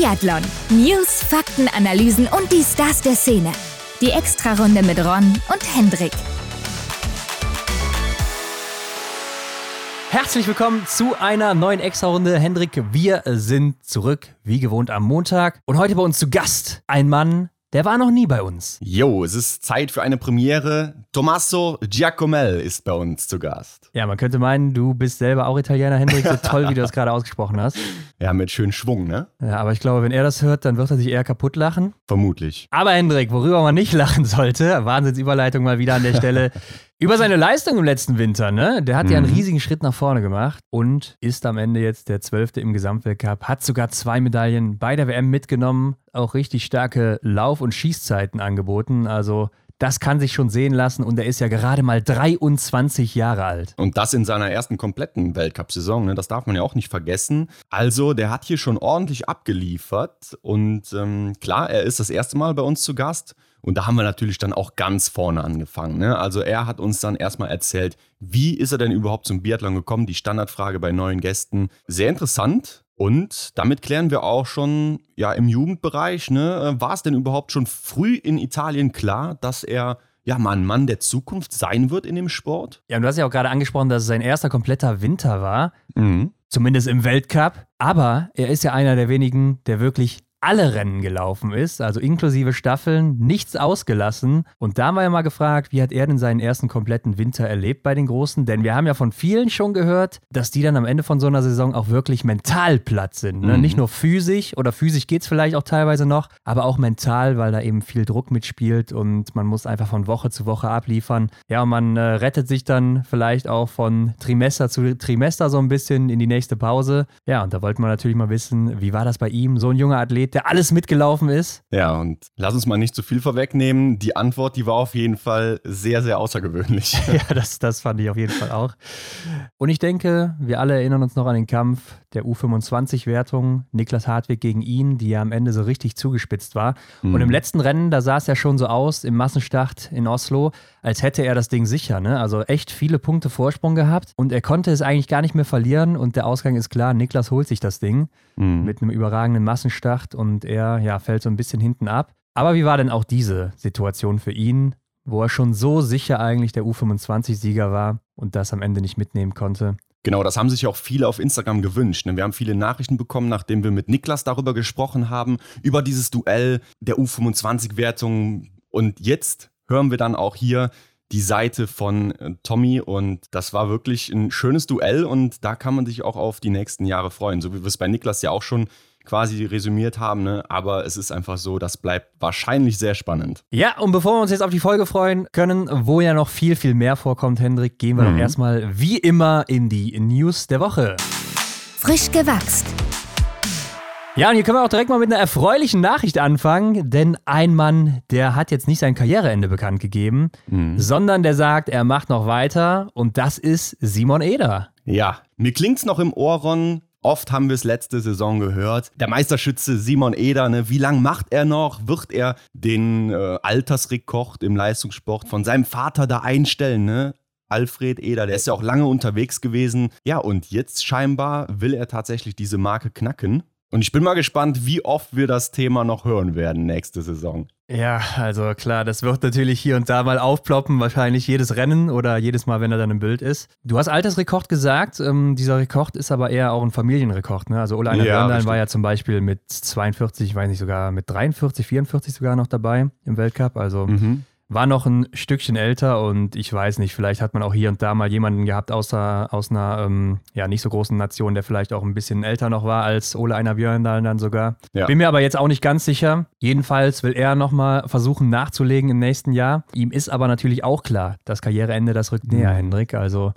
Biathlon. News, Fakten, Analysen und die Stars der Szene. Die Extrarunde mit Ron und Hendrik. Herzlich willkommen zu einer neuen Extra-Runde. Hendrik, wir sind zurück, wie gewohnt am Montag. Und heute bei uns zu Gast ein Mann, der war noch nie bei uns. Jo, es ist Zeit für eine Premiere. Tommaso Giacomel ist bei uns zu Gast. Ja, man könnte meinen, du bist selber auch Italiener, Hendrik, so toll, wie du das gerade ausgesprochen hast. Ja, mit schön Schwung, ne? Ja, aber ich glaube, wenn er das hört, dann wird er sich eher kaputt lachen. Vermutlich. Aber Hendrik, worüber man nicht lachen sollte, Wahnsinnsüberleitung mal wieder an der Stelle. Über seine Leistung im letzten Winter, ne? Der hat ja einen Mhm. riesigen Schritt nach vorne gemacht und ist am Ende jetzt der Zwölfte im Gesamtweltcup, hat sogar zwei Medaillen bei der WM mitgenommen, auch richtig starke Lauf- und Schießzeiten angeboten. Also das kann sich schon sehen lassen und er ist ja gerade mal 23 Jahre alt. Und das in seiner ersten kompletten Weltcup-Saison, ne? das darf man ja auch nicht vergessen. Also, der hat hier schon ordentlich abgeliefert. Und ähm, klar, er ist das erste Mal bei uns zu Gast. Und da haben wir natürlich dann auch ganz vorne angefangen. Ne? Also, er hat uns dann erstmal erzählt, wie ist er denn überhaupt zum Biathlon gekommen? Die Standardfrage bei neuen Gästen. Sehr interessant. Und damit klären wir auch schon, ja, im Jugendbereich, ne, war es denn überhaupt schon früh in Italien klar, dass er ja mal ein Mann der Zukunft sein wird in dem Sport? Ja, und du hast ja auch gerade angesprochen, dass es sein erster kompletter Winter war. Mhm. zumindest im Weltcup. Aber er ist ja einer der wenigen, der wirklich alle Rennen gelaufen ist, also inklusive Staffeln, nichts ausgelassen. Und da haben wir ja mal gefragt, wie hat er denn seinen ersten kompletten Winter erlebt bei den Großen? Denn wir haben ja von vielen schon gehört, dass die dann am Ende von so einer Saison auch wirklich mental platt sind. Ne? Mhm. Nicht nur physisch oder physisch geht es vielleicht auch teilweise noch, aber auch mental, weil da eben viel Druck mitspielt und man muss einfach von Woche zu Woche abliefern. Ja, und man äh, rettet sich dann vielleicht auch von Trimester zu Trimester so ein bisschen in die nächste Pause. Ja, und da wollten wir natürlich mal wissen, wie war das bei ihm? So ein junger Athlet, der alles mitgelaufen ist. Ja, und lass uns mal nicht zu viel vorwegnehmen. Die Antwort, die war auf jeden Fall sehr, sehr außergewöhnlich. Ja, das, das fand ich auf jeden Fall auch. Und ich denke, wir alle erinnern uns noch an den Kampf der U25-Wertung. Niklas Hartwig gegen ihn, die ja am Ende so richtig zugespitzt war. Und im letzten Rennen, da sah es ja schon so aus, im Massenstart in Oslo, als hätte er das Ding sicher. Ne? Also echt viele Punkte Vorsprung gehabt. Und er konnte es eigentlich gar nicht mehr verlieren. Und der Ausgang ist klar, Niklas holt sich das Ding Mhm. mit einem überragenden Massenstart. Und er ja, fällt so ein bisschen hinten ab. Aber wie war denn auch diese Situation für ihn? wo er schon so sicher eigentlich der U25-Sieger war und das am Ende nicht mitnehmen konnte. Genau, das haben sich auch viele auf Instagram gewünscht. ne? Wir haben viele Nachrichten bekommen, nachdem wir mit Niklas darüber gesprochen haben, über dieses Duell der U25-Wertung. Und jetzt hören wir dann auch hier die Seite von äh, Tommy und das war wirklich ein schönes Duell und da kann man sich auch auf die nächsten Jahre freuen, so wie wir es bei Niklas ja auch schon quasi resümiert haben, ne? aber es ist einfach so, das bleibt wahrscheinlich sehr spannend. Ja, und bevor wir uns jetzt auf die Folge freuen können, wo ja noch viel, viel mehr vorkommt, Hendrik, gehen wir Mhm. doch erstmal wie immer in die News der Woche. Frisch gewachst. Ja, und hier können wir auch direkt mal mit einer erfreulichen Nachricht anfangen, denn ein Mann, der hat jetzt nicht sein Karriereende bekannt gegeben, sondern der sagt, er macht noch weiter und das ist Simon Eder. Ja, mir klingt's noch im Ohr, Ron. Oft haben wir es letzte Saison gehört. Der Meisterschütze Simon Eder, ne, wie lange macht er noch? Wird er den äh, Altersrekord im Leistungssport von seinem Vater da einstellen? Ne? Alfred Eder, der ist ja auch lange unterwegs gewesen. Ja, und jetzt scheinbar will er tatsächlich diese Marke knacken. Und ich bin mal gespannt, wie oft wir das Thema noch hören werden nächste Saison. Ja, also klar, das wird natürlich hier und da mal aufploppen, wahrscheinlich jedes Rennen oder jedes Mal, wenn er dann im Bild ist. Du hast Altersrekord gesagt, ähm, dieser Rekord ist aber eher auch ein Familienrekord. Ne? Also Ole Einer Ja, war ja zum Beispiel mit 42, ich weiß nicht sogar, mit 43, 44 sogar noch dabei im Weltcup. Also war noch ein Stückchen älter und ich weiß nicht, vielleicht hat man auch hier und da mal jemanden gehabt aus, der, aus einer ähm, ja, nicht so großen Nation, der vielleicht auch ein bisschen älter noch war als Ole Einer Björndalen dann sogar. Ja. Bin mir aber jetzt auch nicht ganz sicher. Jedenfalls will er nochmal versuchen nachzulegen im nächsten Jahr. Ihm ist aber natürlich auch klar, das Karriereende, das rückt näher, Hendrik. Also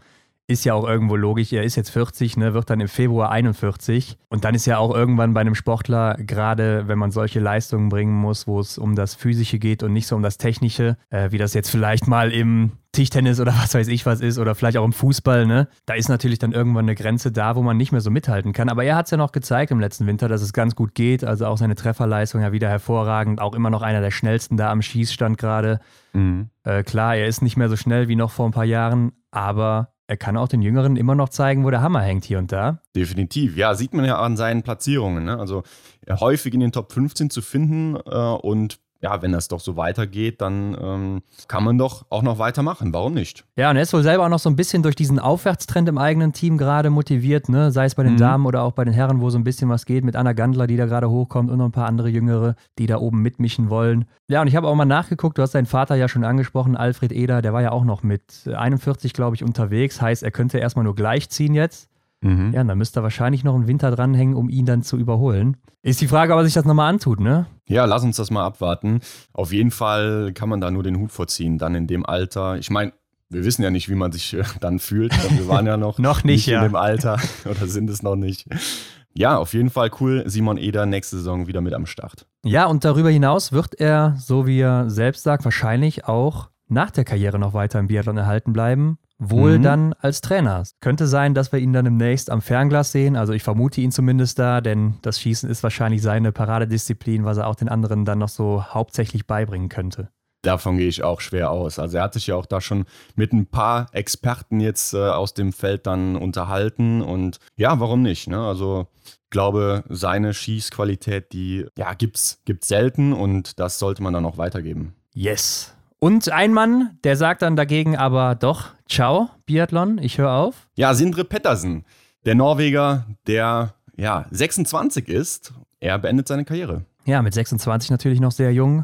ist ja auch irgendwo logisch. Er ist jetzt 40, ne, wird dann im Februar 41. Und dann ist ja auch irgendwann bei einem Sportler, gerade wenn man solche Leistungen bringen muss, wo es um das Physische geht und nicht so um das Technische, äh, wie das jetzt vielleicht mal im Tischtennis oder was weiß ich was ist oder vielleicht auch im Fußball, ne? Da ist natürlich dann irgendwann eine Grenze da, wo man nicht mehr so mithalten kann. Aber er hat es ja noch gezeigt im letzten Winter, dass es ganz gut geht. Also auch seine Trefferleistung ja wieder hervorragend. Auch immer noch einer der schnellsten da am Schießstand gerade. Mhm. Äh, klar, er ist nicht mehr so schnell wie noch vor ein paar Jahren, aber er kann auch den Jüngeren immer noch zeigen, wo der Hammer hängt hier und da. Definitiv, ja, sieht man ja an seinen Platzierungen. Ne? Also häufig in den Top 15 zu finden äh, und ja, wenn das doch so weitergeht, dann ähm, kann man doch auch noch weitermachen. Warum nicht? Ja, und er ist wohl selber auch noch so ein bisschen durch diesen Aufwärtstrend im eigenen Team gerade motiviert, ne? sei es bei den mhm. Damen oder auch bei den Herren, wo so ein bisschen was geht, mit Anna Gandler, die da gerade hochkommt und noch ein paar andere Jüngere, die da oben mitmischen wollen. Ja, und ich habe auch mal nachgeguckt, du hast deinen Vater ja schon angesprochen, Alfred Eder, der war ja auch noch mit 41, glaube ich, unterwegs. Heißt, er könnte erstmal nur gleichziehen jetzt. Mhm. Ja, und dann müsste er wahrscheinlich noch einen Winter dranhängen, um ihn dann zu überholen. Ist die Frage, ob er sich das nochmal antut, ne? Ja, lass uns das mal abwarten. Auf jeden Fall kann man da nur den Hut vorziehen, dann in dem Alter. Ich meine, wir wissen ja nicht, wie man sich äh, dann fühlt. Wir waren ja noch, noch nicht, nicht ja. in dem Alter oder sind es noch nicht. Ja, auf jeden Fall cool. Simon Eder nächste Saison wieder mit am Start. Ja, und darüber hinaus wird er, so wie er selbst sagt, wahrscheinlich auch nach der Karriere noch weiter im Biathlon erhalten bleiben. Wohl mhm. dann als Trainer. Könnte sein, dass wir ihn dann demnächst am Fernglas sehen. Also ich vermute ihn zumindest da, denn das Schießen ist wahrscheinlich seine Paradedisziplin, was er auch den anderen dann noch so hauptsächlich beibringen könnte. Davon gehe ich auch schwer aus. Also er hat sich ja auch da schon mit ein paar Experten jetzt äh, aus dem Feld dann unterhalten und ja, warum nicht? Ne? Also ich glaube, seine Schießqualität, die ja gibt's gibt's selten und das sollte man dann auch weitergeben. Yes. Und ein Mann, der sagt dann dagegen aber doch, ciao, Biathlon, ich höre auf. Ja, Sindre Pettersen, der Norweger, der ja 26 ist, er beendet seine Karriere. Ja, mit 26 natürlich noch sehr jung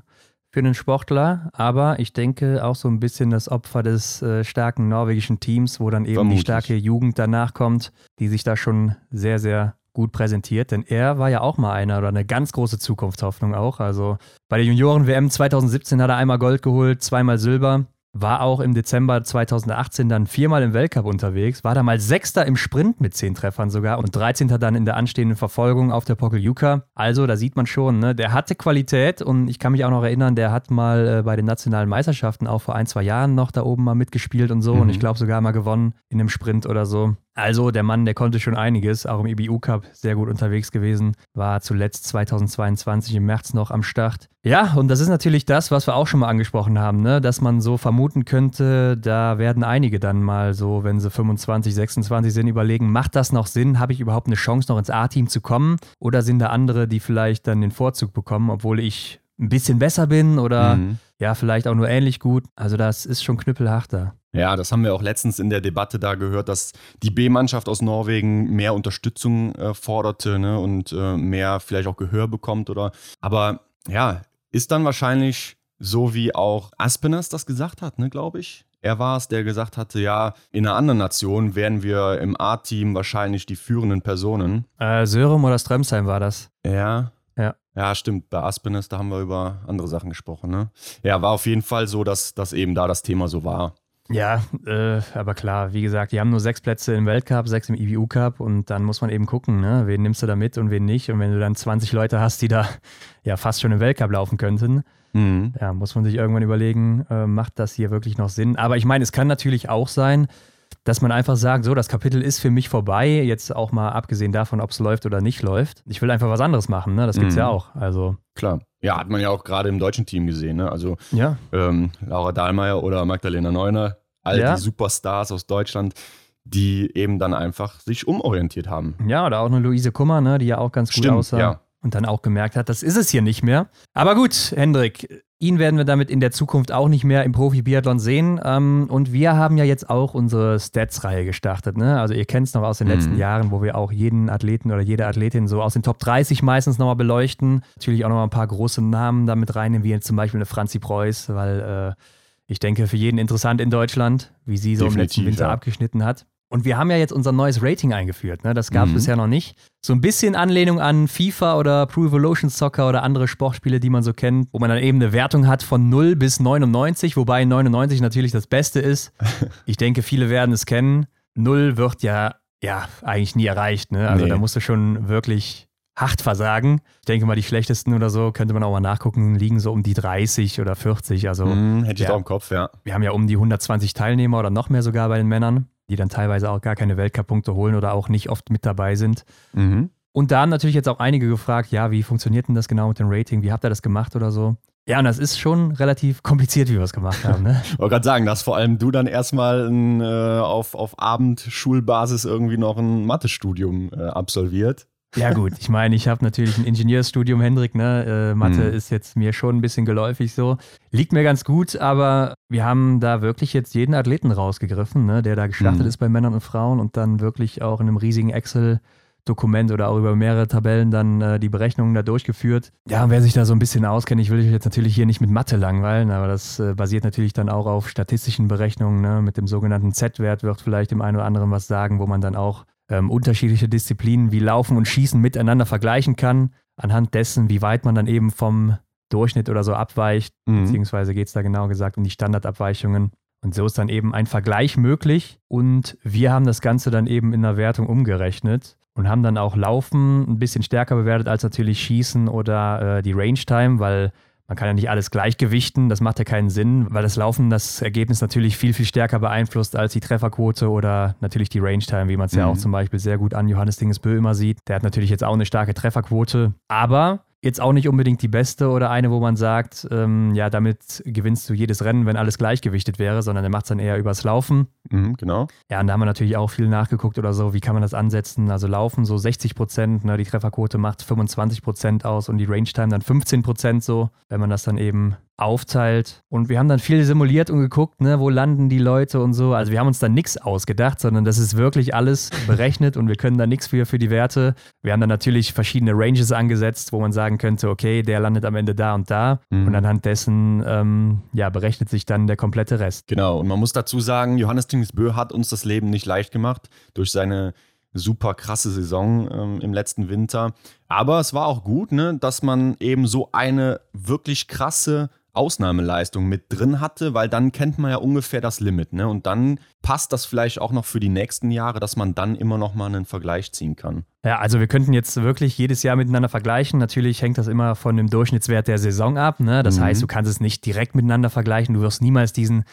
für einen Sportler, aber ich denke auch so ein bisschen das Opfer des äh, starken norwegischen Teams, wo dann eben Vermutlich. die starke Jugend danach kommt, die sich da schon sehr, sehr gut präsentiert, denn er war ja auch mal einer oder eine ganz große Zukunftshoffnung auch. Also bei der Junioren-WM 2017 hat er einmal Gold geholt, zweimal Silber. War auch im Dezember 2018 dann viermal im Weltcup unterwegs, war da mal Sechster im Sprint mit zehn Treffern sogar und 13. dann in der anstehenden Verfolgung auf der Pokeljuka. Also da sieht man schon, ne, der hatte Qualität und ich kann mich auch noch erinnern, der hat mal äh, bei den nationalen Meisterschaften auch vor ein, zwei Jahren noch da oben mal mitgespielt und so mhm. und ich glaube sogar mal gewonnen in einem Sprint oder so. Also der Mann, der konnte schon einiges, auch im IBU Cup sehr gut unterwegs gewesen, war zuletzt 2022 im März noch am Start. Ja, und das ist natürlich das, was wir auch schon mal angesprochen haben, ne? dass man so vermuten könnte, da werden einige dann mal so, wenn sie 25, 26 sind, überlegen, macht das noch Sinn? Habe ich überhaupt eine Chance, noch ins A-Team zu kommen? Oder sind da andere, die vielleicht dann den Vorzug bekommen, obwohl ich ein bisschen besser bin oder mhm. ja, vielleicht auch nur ähnlich gut? Also das ist schon knüppelhart da. Ja, das haben wir auch letztens in der Debatte da gehört, dass die B-Mannschaft aus Norwegen mehr Unterstützung äh, forderte ne, und äh, mehr vielleicht auch Gehör bekommt oder. Aber ja, ist dann wahrscheinlich so, wie auch Aspenas das gesagt hat, ne, glaube ich. Er war es, der gesagt hatte, ja, in einer anderen Nation wären wir im A-Team wahrscheinlich die führenden Personen. Äh, Sörum oder Strömsheim war das. Ja. Ja. Ja, stimmt. Bei Aspenas, da haben wir über andere Sachen gesprochen. Ne? Ja, war auf jeden Fall so, dass das eben da das Thema so war. Ja, äh, aber klar, wie gesagt, die haben nur sechs Plätze im Weltcup, sechs im IBU Cup und dann muss man eben gucken, ne? wen nimmst du da mit und wen nicht. Und wenn du dann 20 Leute hast, die da ja fast schon im Weltcup laufen könnten, mhm. ja, muss man sich irgendwann überlegen, äh, macht das hier wirklich noch Sinn? Aber ich meine, es kann natürlich auch sein, dass man einfach sagt, so, das Kapitel ist für mich vorbei, jetzt auch mal abgesehen davon, ob es läuft oder nicht läuft. Ich will einfach was anderes machen, ne? Das gibt's mhm. ja auch. Also. Klar. Ja, hat man ja auch gerade im deutschen Team gesehen, ne? Also ja. ähm, Laura Dahlmeier oder Magdalena Neuner, all ja. die Superstars aus Deutschland, die eben dann einfach sich umorientiert haben. Ja, oder auch eine Luise Kummer, ne, die ja auch ganz gut Stimmt, aussah. Ja. Und dann auch gemerkt hat, das ist es hier nicht mehr. Aber gut, Hendrik, Ihn werden wir damit in der Zukunft auch nicht mehr im Profi-Biathlon sehen. Ähm, und wir haben ja jetzt auch unsere Stats-Reihe gestartet. Ne? Also ihr kennt es noch aus den mhm. letzten Jahren, wo wir auch jeden Athleten oder jede Athletin so aus den Top 30 meistens nochmal beleuchten. Natürlich auch nochmal ein paar große Namen damit reinnehmen, wie jetzt zum Beispiel eine Franzi Preuß, weil äh, ich denke, für jeden interessant in Deutschland, wie sie so Definitiv, im letzten Winter ja. abgeschnitten hat. Und wir haben ja jetzt unser neues Rating eingeführt. Ne? Das gab es mhm. bisher noch nicht. So ein bisschen Anlehnung an FIFA oder Pro Evolution Soccer oder andere Sportspiele, die man so kennt, wo man dann eben eine Wertung hat von 0 bis 99, wobei 99 natürlich das Beste ist. Ich denke, viele werden es kennen. 0 wird ja, ja eigentlich nie erreicht. Ne? Also nee. da musst du schon wirklich hart versagen. Ich denke mal, die schlechtesten oder so, könnte man auch mal nachgucken, liegen so um die 30 oder 40. Also, mm, hätte ich ja, auch im Kopf, ja. Wir haben ja um die 120 Teilnehmer oder noch mehr sogar bei den Männern die dann teilweise auch gar keine Weltcup-Punkte holen oder auch nicht oft mit dabei sind. Mhm. Und da haben natürlich jetzt auch einige gefragt, ja, wie funktioniert denn das genau mit dem Rating? Wie habt ihr das gemacht oder so? Ja, und das ist schon relativ kompliziert, wie wir es gemacht haben. Ne? Ich wollte gerade sagen, dass vor allem du dann erstmal ein, äh, auf, auf Abendschulbasis irgendwie noch ein Mathestudium äh, absolviert. Ja gut, ich meine, ich habe natürlich ein Ingenieurstudium, Hendrik, ne? Äh, Mathe mhm. ist jetzt mir schon ein bisschen geläufig so. Liegt mir ganz gut, aber wir haben da wirklich jetzt jeden Athleten rausgegriffen, ne? der da gestartet mhm. ist bei Männern und Frauen und dann wirklich auch in einem riesigen Excel Dokument oder auch über mehrere Tabellen dann äh, die Berechnungen da durchgeführt. Ja, wer sich da so ein bisschen auskennt, ich will euch jetzt natürlich hier nicht mit Mathe langweilen, aber das äh, basiert natürlich dann auch auf statistischen Berechnungen. Ne? Mit dem sogenannten Z-Wert wird vielleicht dem einen oder anderen was sagen, wo man dann auch ähm, unterschiedliche Disziplinen wie Laufen und Schießen miteinander vergleichen kann, anhand dessen, wie weit man dann eben vom Durchschnitt oder so abweicht, mhm. beziehungsweise geht es da genau gesagt um die Standardabweichungen. Und so ist dann eben ein Vergleich möglich und wir haben das Ganze dann eben in der Wertung umgerechnet und haben dann auch Laufen ein bisschen stärker bewertet als natürlich Schießen oder äh, die Range Time, weil man kann ja nicht alles gleichgewichten, das macht ja keinen Sinn, weil das Laufen das Ergebnis natürlich viel, viel stärker beeinflusst als die Trefferquote oder natürlich die Range Time, wie man es mhm. ja auch zum Beispiel sehr gut an Johannes Dingesbö immer sieht. Der hat natürlich jetzt auch eine starke Trefferquote, aber jetzt auch nicht unbedingt die beste oder eine, wo man sagt, ähm, ja, damit gewinnst du jedes Rennen, wenn alles gleichgewichtet wäre, sondern er macht es dann eher übers Laufen. Mhm, genau. Ja, und da haben wir natürlich auch viel nachgeguckt oder so, wie kann man das ansetzen? Also Laufen so 60 Prozent, ne, die Trefferquote macht 25 Prozent aus und die Range Time dann 15 Prozent so, wenn man das dann eben aufteilt. Und wir haben dann viel simuliert und geguckt, ne, wo landen die Leute und so. Also wir haben uns da nichts ausgedacht, sondern das ist wirklich alles berechnet und wir können da nichts für, für die Werte. Wir haben dann natürlich verschiedene Ranges angesetzt, wo man sagen könnte, okay, der landet am Ende da und da. Mhm. Und anhand dessen ähm, ja, berechnet sich dann der komplette Rest. Genau, und man muss dazu sagen, Johannes Tingsbö hat uns das Leben nicht leicht gemacht durch seine super krasse Saison ähm, im letzten Winter. Aber es war auch gut, ne, dass man eben so eine wirklich krasse Ausnahmeleistung mit drin hatte, weil dann kennt man ja ungefähr das Limit. Ne? Und dann passt das vielleicht auch noch für die nächsten Jahre, dass man dann immer noch mal einen Vergleich ziehen kann. Ja, also wir könnten jetzt wirklich jedes Jahr miteinander vergleichen. Natürlich hängt das immer von dem Durchschnittswert der Saison ab. Ne? Das mhm. heißt, du kannst es nicht direkt miteinander vergleichen. Du wirst niemals diesen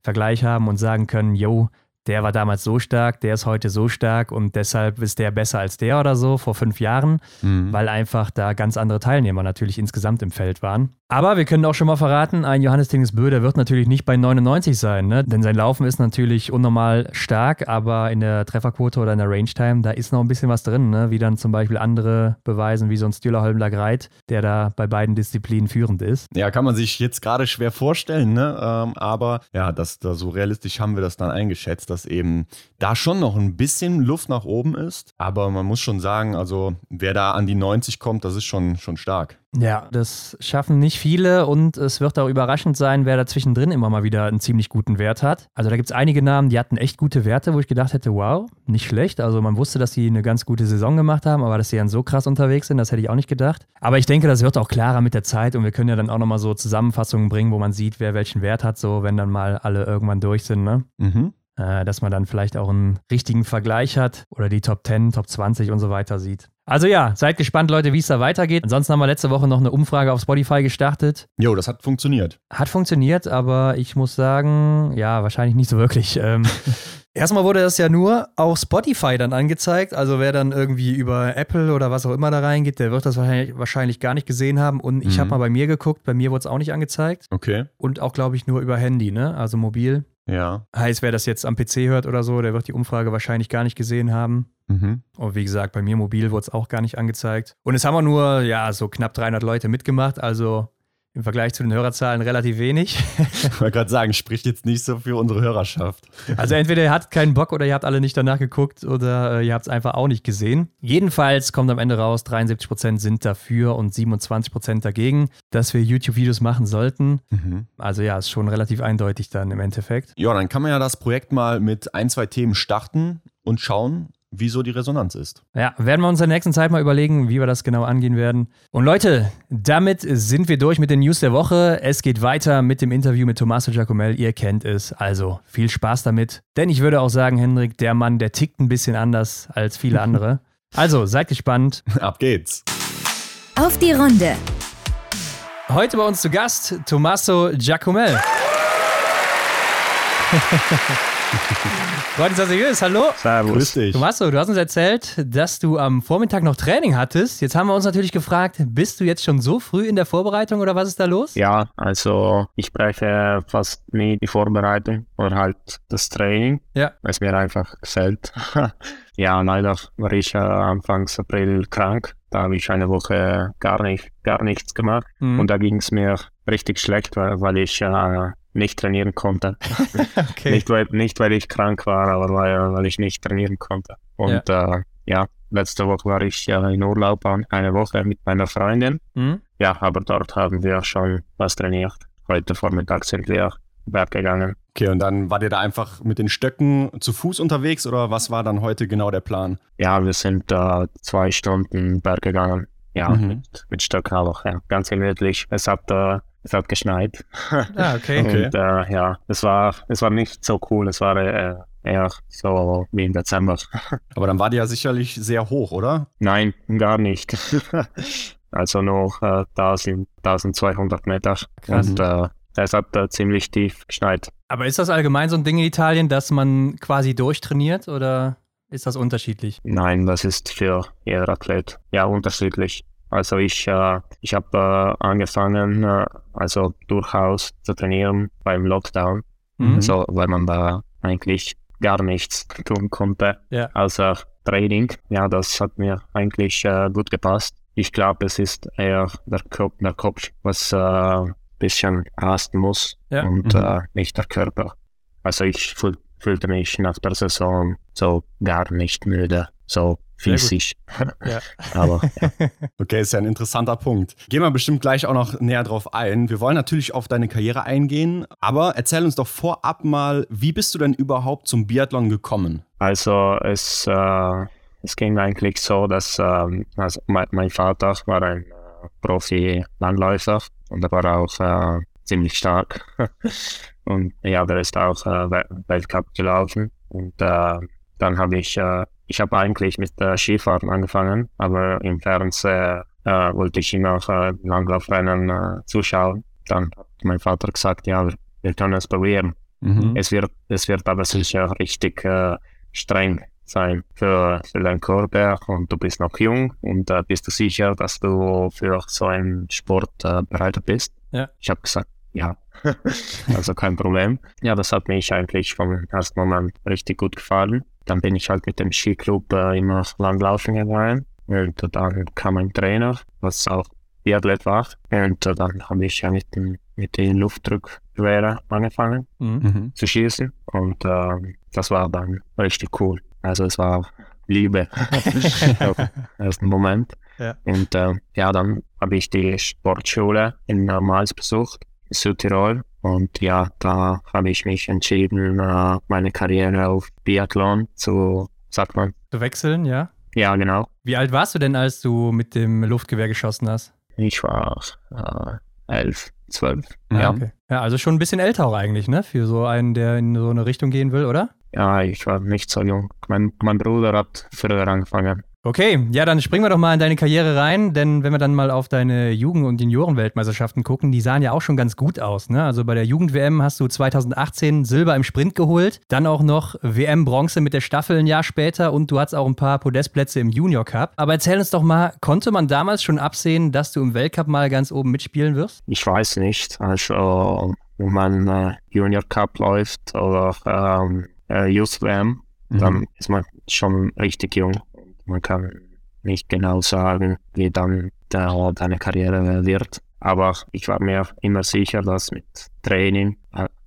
Vergleich haben und sagen können, yo, der war damals so stark, der ist heute so stark und deshalb ist der besser als der oder so vor fünf Jahren, mhm. weil einfach da ganz andere Teilnehmer natürlich insgesamt im Feld waren. Aber wir können auch schon mal verraten, ein Johannes Tingesbö, der wird natürlich nicht bei 99 sein, ne? denn sein Laufen ist natürlich unnormal stark, aber in der Trefferquote oder in der Range Time, da ist noch ein bisschen was drin, ne? wie dann zum Beispiel andere beweisen, wie so ein Stühler Holmler Greit, der da bei beiden Disziplinen führend ist. Ja, kann man sich jetzt gerade schwer vorstellen, ne? Ähm, aber ja, das, da so realistisch haben wir das dann eingeschätzt, dass eben da schon noch ein bisschen Luft nach oben ist, aber man muss schon sagen, also wer da an die 90 kommt, das ist schon, schon stark. Ja, das schaffen nicht viele und es wird auch überraschend sein, wer da zwischendrin immer mal wieder einen ziemlich guten Wert hat. Also da gibt es einige Namen, die hatten echt gute Werte, wo ich gedacht hätte, wow, nicht schlecht. Also man wusste, dass sie eine ganz gute Saison gemacht haben, aber dass sie dann so krass unterwegs sind, das hätte ich auch nicht gedacht. Aber ich denke, das wird auch klarer mit der Zeit und wir können ja dann auch nochmal so Zusammenfassungen bringen, wo man sieht, wer welchen Wert hat, so wenn dann mal alle irgendwann durch sind, ne? Mhm dass man dann vielleicht auch einen richtigen Vergleich hat oder die Top 10, Top 20 und so weiter sieht. Also ja, seid gespannt, Leute, wie es da weitergeht. Ansonsten haben wir letzte Woche noch eine Umfrage auf Spotify gestartet. Jo, das hat funktioniert. Hat funktioniert, aber ich muss sagen, ja, wahrscheinlich nicht so wirklich. Ähm, Erstmal wurde das ja nur auf Spotify dann angezeigt. Also wer dann irgendwie über Apple oder was auch immer da reingeht, der wird das wahrscheinlich, wahrscheinlich gar nicht gesehen haben. Und ich mhm. habe mal bei mir geguckt, bei mir wurde es auch nicht angezeigt. Okay. Und auch, glaube ich, nur über Handy, ne? Also mobil. Ja. Heißt, wer das jetzt am PC hört oder so, der wird die Umfrage wahrscheinlich gar nicht gesehen haben. Mhm. Und wie gesagt, bei mir mobil wurde es auch gar nicht angezeigt. Und es haben wir nur, ja, so knapp 300 Leute mitgemacht. Also im Vergleich zu den Hörerzahlen relativ wenig. Ich wollte gerade sagen, spricht jetzt nicht so für unsere Hörerschaft. Also entweder ihr habt keinen Bock oder ihr habt alle nicht danach geguckt oder äh, ihr habt es einfach auch nicht gesehen. Jedenfalls kommt am Ende raus, 73% sind dafür und 27% dagegen, dass wir YouTube-Videos machen sollten. Mhm. Also ja, ist schon relativ eindeutig dann im Endeffekt. Ja, dann kann man ja das Projekt mal mit ein, zwei Themen starten und schauen, wieso die Resonanz ist. Ja, werden wir uns in der nächsten Zeit mal überlegen, wie wir das genau angehen werden. Und Leute, damit sind wir durch mit den News der Woche. Es geht weiter mit dem Interview mit Tommaso Giacomel. Ihr kennt es. Also viel Spaß damit. Denn ich würde auch sagen, Hendrik, der Mann, der tickt ein bisschen anders als viele andere. also seid gespannt. Ab geht's. Auf die Runde. Heute bei uns zu Gast Tommaso Giacomel. Freunde seriös, hallo. Servus. Grüß dich. Tomasso, du hast uns erzählt, dass du am Vormittag noch Training hattest. Jetzt haben wir uns natürlich gefragt, bist du jetzt schon so früh in der Vorbereitung oder was ist da los? Ja, also ich breche fast nie die Vorbereitung oder halt das Training, Ja. weil es mir einfach gefällt. ja, leider war ich äh, Anfangs April krank. Da habe ich eine Woche gar nicht, gar nichts gemacht. Mhm. Und da ging es mir richtig schlecht, weil, weil ich äh, nicht trainieren konnte. okay. Nicht, weil, nicht, weil ich krank war, aber weil, weil ich nicht trainieren konnte. Und ja, äh, ja letzte Woche war ich äh, in Urlaub an- eine Woche mit meiner Freundin. Mhm. Ja, aber dort haben wir schon was trainiert. Heute Vormittag sind wir Berg gegangen. Okay, und dann war ihr da einfach mit den Stöcken zu Fuß unterwegs oder was war dann heute genau der Plan? Ja, wir sind äh, zwei Stunden Berg gegangen. Ja, Mhm. mit, mit Stöcken aber ja, ganz gemütlich. Es hat, äh, es hat geschneit. Ah, okay. Okay. Und äh, ja, es war, es war nicht so cool. Es war äh, eher so wie im Dezember. Aber dann war die ja sicherlich sehr hoch, oder? Nein, gar nicht. also nur äh, 1000, 1200 Meter. Krass. Und äh, es hat äh, ziemlich tief geschneit. Aber ist das allgemein so ein Ding in Italien, dass man quasi durchtrainiert oder ist das unterschiedlich? Nein, das ist für jeder Athlet ja unterschiedlich. Also ich, äh, ich habe äh, angefangen, äh, also durchaus zu trainieren beim Lockdown, Mhm. also weil man da eigentlich gar nichts tun konnte, Ja. außer Training. Ja, das hat mir eigentlich äh, gut gepasst. Ich glaube, es ist eher der Kopf, der Kopf was ein bisschen rasten muss Ja. und Mhm. äh, nicht der Körper. Also ich fühl, fühlte mich nach der Saison so gar nicht müde, so. Physisch. Ja. Aber ja. Okay, ist ja ein interessanter Punkt. Gehen wir bestimmt gleich auch noch näher drauf ein. Wir wollen natürlich auf deine Karriere eingehen, aber erzähl uns doch vorab mal, wie bist du denn überhaupt zum Biathlon gekommen? Also es, äh, es ging eigentlich so, dass ähm, also mein, mein Vater war ein äh, Profi-Landläufer und er war auch äh, ziemlich stark. und ja, der ist auch äh, Wel- Weltcup gelaufen. Und äh, dann habe ich, äh, ich habe eigentlich mit äh, Skifahren angefangen, aber im Fernsehen äh, wollte ich immer äh, Langlaufrennen äh, zuschauen. Dann hat mein Vater gesagt, ja, wir, wir können es probieren. Mhm. Es wird, es wird aber sicher richtig äh, streng sein für, für deinen Körper und du bist noch jung und äh, bist du sicher, dass du für so einen Sport äh, bereit bist? Ja. Ich habe gesagt, ja, also kein Problem. Ja, das hat mich eigentlich vom ersten Moment richtig gut gefallen. Dann bin ich halt mit dem Skiclub äh, immer langlaufen gegangen und dann kam ein Trainer, was auch Biathlet war und äh, dann habe ich ja mit, dem, mit den Luftdruckgewehren angefangen Mhm. Mhm. zu schießen und ähm, das war dann richtig cool. Also es war Liebe auf den ersten Moment. Ja. Und äh, ja, dann habe ich die Sportschule in äh, Mainz besucht, Südtirol. Und ja, da habe ich mich entschieden, äh, meine Karriere auf Biathlon zu, sagt man, Zu wechseln, ja. ja genau. Wie alt warst du denn, als du mit dem Luftgewehr geschossen hast? Ich war äh, elf, zwölf. Ja. Ja. Okay. Ja, also schon ein bisschen älter auch eigentlich, ne? Für so einen, der in so eine Richtung gehen will, oder? ja, ich war nicht so jung. Mein, mein Bruder hat früher angefangen. Okay, ja, dann springen wir doch mal in deine Karriere rein, denn wenn wir dann mal auf deine Jugend- und Juniorenweltmeisterschaften gucken, die sahen ja auch schon ganz gut aus. Ne? Also bei der Jugend-WM hast du 2018 Silber im Sprint geholt, dann auch noch WM-Bronze mit der Staffel ein Jahr später und du hattest auch ein paar Podestplätze im Junior Cup. Aber erzähl uns doch mal, konnte man damals schon absehen, dass du im Weltcup mal ganz oben mitspielen wirst? Ich weiß nicht. Also, wenn man äh, Junior Cup läuft oder ähm, äh, Youth WM, dann ist man schon richtig jung. Man kann nicht genau sagen, wie dann der, deine Karriere wird. Aber ich war mir immer sicher, dass mit Training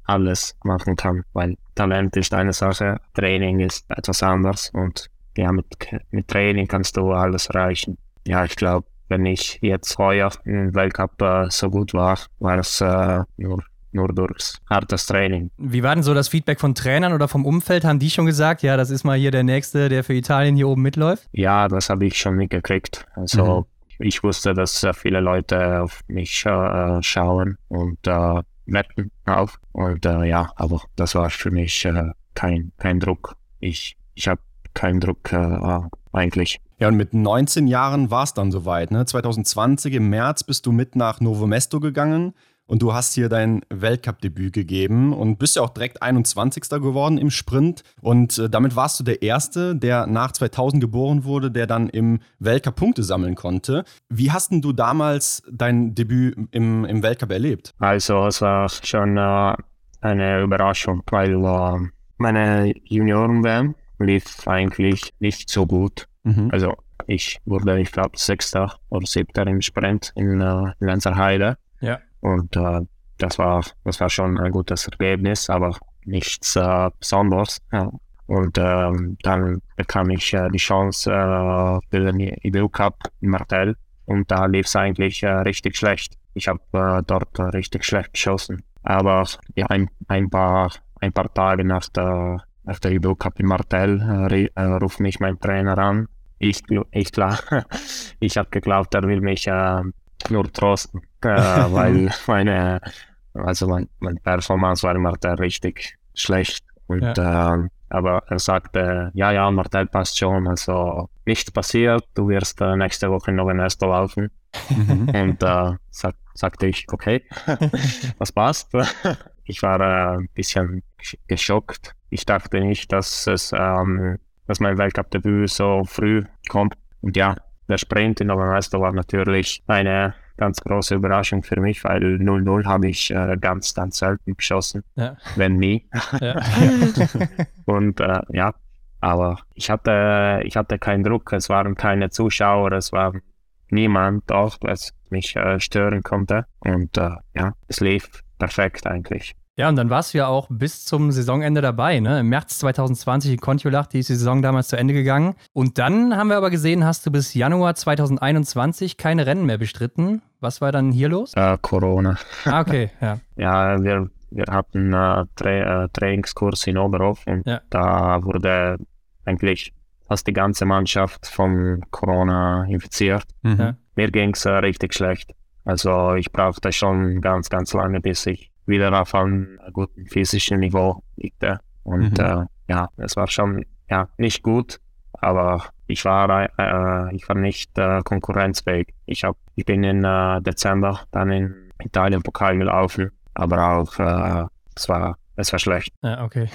alles machen kann, weil Talent ist eine Sache, Training ist etwas anderes und ja, mit, mit Training kannst du alles erreichen. Ja, ich glaube, wenn ich jetzt heuer im Weltcup äh, so gut war, war es äh, nur, nur durchs hartes Training. Wie war denn so das Feedback von Trainern oder vom Umfeld? Haben die schon gesagt, ja, das ist mal hier der Nächste, der für Italien hier oben mitläuft? Ja, das habe ich schon mitgekriegt. Also ich wusste, dass äh, viele Leute auf mich äh, schauen und äh, wetten auf. Und äh, ja, aber das war für mich äh, kein, kein Druck. Ich, ich habe keinen Druck äh, eigentlich. Ja, und mit 19 Jahren war es dann soweit. Ne? 2020 im März bist du mit nach Novo Mesto gegangen und du hast hier dein Weltcup-Debüt gegeben und bist ja auch direkt 21. geworden im Sprint. Und äh, damit warst du der Erste, der nach 2000 geboren wurde, der dann im Weltcup Punkte sammeln konnte. Wie hast denn du damals dein Debüt im, im Weltcup erlebt? Also, es war schon äh, eine Überraschung, weil äh, meine Junioren-WM lief eigentlich nicht so gut. Mhm. Also, ich wurde, ich glaube, Sechster oder Siebter im Sprint in, äh, Lenzerheide. Und äh, das, war, das war schon ein gutes Ergebnis, aber nichts äh, Besonderes. Ja. Und ähm, dann bekam ich äh, die Chance äh, für den IBU Cup in Martel und da lief es eigentlich äh, richtig schlecht. Ich habe äh, dort äh, richtig schlecht geschossen. Aber ja, ein, ein, paar, ein paar Tage nach der, nach der IBU Cup in Martel äh, äh, ruft mich mein Trainer an. Ich, ich ich habe geglaubt, er will mich nur trosten, weil meine, also mein, mein Performance war immer richtig schlecht. Und, ja. äh, aber er sagte, ja, ja, Martel passt schon, also nichts passiert, du wirst äh, nächste Woche noch in Erster laufen. Mhm. Und äh, sag, sagte ich, okay, was passt. Ich war äh, ein bisschen geschockt. Ich dachte nicht, dass es, ähm, dass mein Weltcup-Debüt so früh kommt. Und ja, der Sprint in Obermeister war natürlich eine ganz große Überraschung für mich, weil 0-0 habe ich äh, ganz, ganz selten geschossen, ja. wenn nie. Ja. Und äh, ja, aber ich hatte, ich hatte keinen Druck, es waren keine Zuschauer, es war niemand auch, was mich äh, stören konnte. Und äh, ja, es lief perfekt eigentlich. Ja, und dann warst du ja auch bis zum Saisonende dabei. Ne? Im März 2020 in Kontiolach, die ist die Saison damals zu Ende gegangen. Und dann haben wir aber gesehen, hast du bis Januar 2021 keine Rennen mehr bestritten. Was war dann hier los? Äh, Corona. Ah, okay, ja. ja, wir, wir hatten äh, Tra äh, Trainingskurs in Oberhof und ja. da wurde eigentlich fast die ganze Mannschaft von Corona infiziert. Mhm. Ja. Mir ging es äh, richtig schlecht. Also ich brauchte schon ganz, ganz lange, bis ich wieder auf einem guten physischen Niveau liegte. Und mhm. äh, ja, es war schon ja, nicht gut, aber ich war, äh, ich war nicht äh, konkurrenzfähig. Ich, hab, ich bin im äh, Dezember dann in Italien Pokal gelaufen, aber auch äh, es, war, es war schlecht. Ja, okay.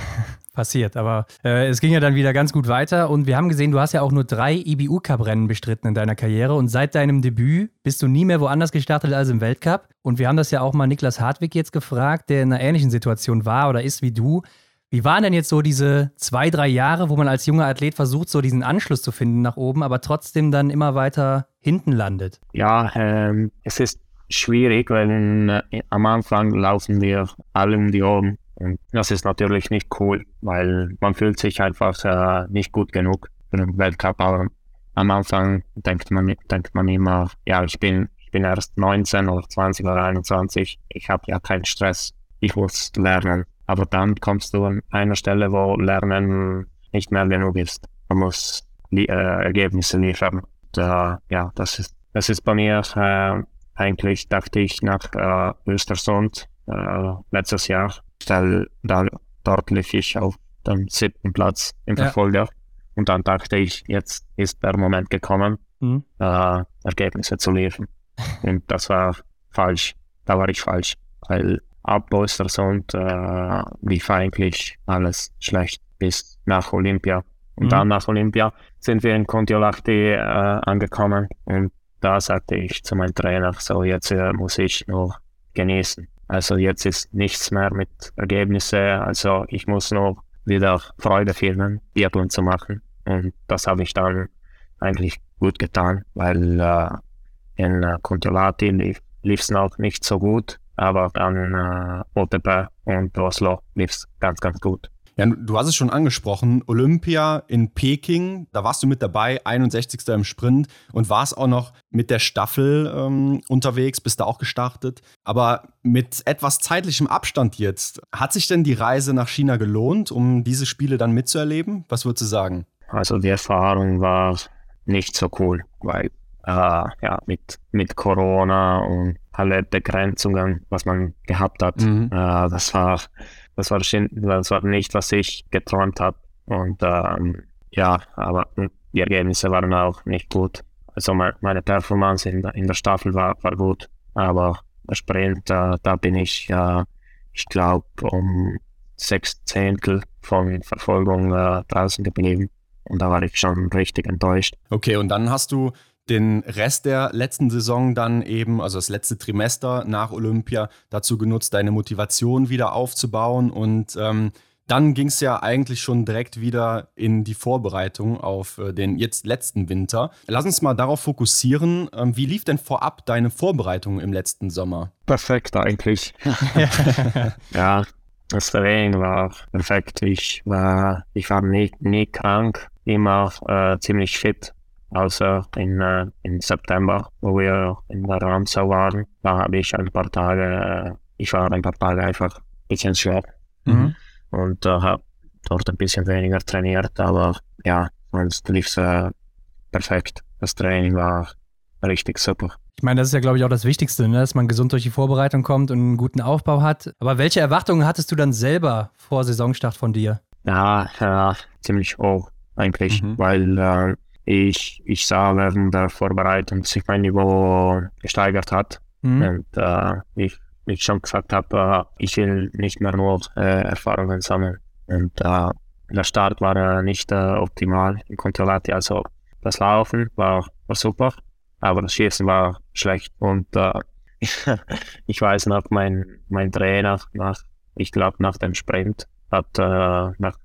Passiert, aber äh, es ging ja dann wieder ganz gut weiter und wir haben gesehen, du hast ja auch nur drei IBU-Cup-Rennen bestritten in deiner Karriere und seit deinem Debüt bist du nie mehr woanders gestartet als im Weltcup. Und wir haben das ja auch mal Niklas Hartwig jetzt gefragt, der in einer ähnlichen Situation war oder ist wie du. Wie waren denn jetzt so diese zwei, drei Jahre, wo man als junger Athlet versucht, so diesen Anschluss zu finden nach oben, aber trotzdem dann immer weiter hinten landet? Ja, ähm, es ist schwierig, weil äh, am Anfang laufen wir alle um die Ohren. Und das ist natürlich nicht cool, weil man fühlt sich einfach äh, nicht gut genug für den Weltcup. Aber am Anfang denkt man, denkt man immer, ja, ich bin, ich bin erst 19 oder 20 oder 21, ich habe ja keinen Stress, ich muss lernen. Aber dann kommst du an einer Stelle, wo Lernen nicht mehr genug ist. Man muss äh, Ergebnisse liefern. Und, äh, ja, das ist, das ist bei mir äh, eigentlich, dachte ich, nach äh, Östersund äh, letztes Jahr. Weil da, dort lief ich auf dem siebten Platz im Verfolger. Ja. Und dann dachte ich, jetzt ist der Moment gekommen, mhm. äh, Ergebnisse zu liefern. Und das war falsch. Da war ich falsch. Weil ab Östersund äh, lief eigentlich alles schlecht bis nach Olympia. Und mhm. dann nach Olympia sind wir in Kontiolahti äh, angekommen und da sagte ich zu meinem Trainer, so jetzt äh, muss ich nur genießen. Also jetzt ist nichts mehr mit Ergebnissen, also ich muss nur wieder Freude finden, Biathlon zu machen. Und das habe ich dann eigentlich gut getan, weil äh, in äh, Kontiolahti lief es noch nicht so gut aber dann äh, OTP und Oslo lief es ganz, ganz gut. Ja, du hast es schon angesprochen, Olympia in Peking, da warst du mit dabei, 61. im Sprint und warst auch noch mit der Staffel ähm, unterwegs, bist da auch gestartet. Aber mit etwas zeitlichem Abstand jetzt, hat sich denn die Reise nach China gelohnt, um diese Spiele dann mitzuerleben? Was würdest du sagen? Also die Erfahrung war nicht so cool, weil äh, ja, mit, mit Corona und alle Begrenzungen, was man gehabt hat. Mhm. Äh, das war das war das war nicht, was ich geträumt habe. Und ähm, ja, aber die Ergebnisse waren auch nicht gut. Also meine Performance in, in der Staffel war, war gut, aber Sprint, äh, da bin ich, äh, ich glaube, um sechs Zehntel von Verfolgung äh, draußen geblieben. Und da war ich schon richtig enttäuscht. Okay, und dann hast du den Rest der letzten Saison dann eben, also das letzte Trimester nach Olympia, dazu genutzt, deine Motivation wieder aufzubauen. Und ähm, dann ging es ja eigentlich schon direkt wieder in die Vorbereitung auf äh, den jetzt letzten Winter. Lass uns mal darauf fokussieren. Ähm, wie lief denn vorab deine Vorbereitung im letzten Sommer? Perfekt eigentlich. ja, das Training war perfekt. Ich war, ich war nie, nie krank, immer äh, ziemlich fit außer in, äh, in September, wo wir in der Ramsau waren. Da habe ich ein paar Tage, äh, ich war ein paar Tage einfach ein bisschen schwach mhm. und äh, habe dort ein bisschen weniger trainiert, aber ja, sonst lief es äh, perfekt. Das Training war richtig super. Ich meine, das ist ja, glaube ich, auch das Wichtigste, ne? dass man gesund durch die Vorbereitung kommt und einen guten Aufbau hat. Aber welche Erwartungen hattest du dann selber vor Saisonstart von dir? Ja, ja ziemlich hoch eigentlich, mhm. weil äh, ich, ich sah während der Vorbereitung, dass sich mein Niveau gesteigert hat. Mhm. Und äh, ich, ich schon gesagt habe, äh, ich will nicht mehr nur äh, Erfahrungen sammeln. Und äh, der Start war äh, nicht äh, optimal in Controlati. Also das Laufen war, war super, aber das Schießen war schlecht. Und ich weiß noch, mein, mein Trainer, nach, ich glaube nach dem Sprint, hat nach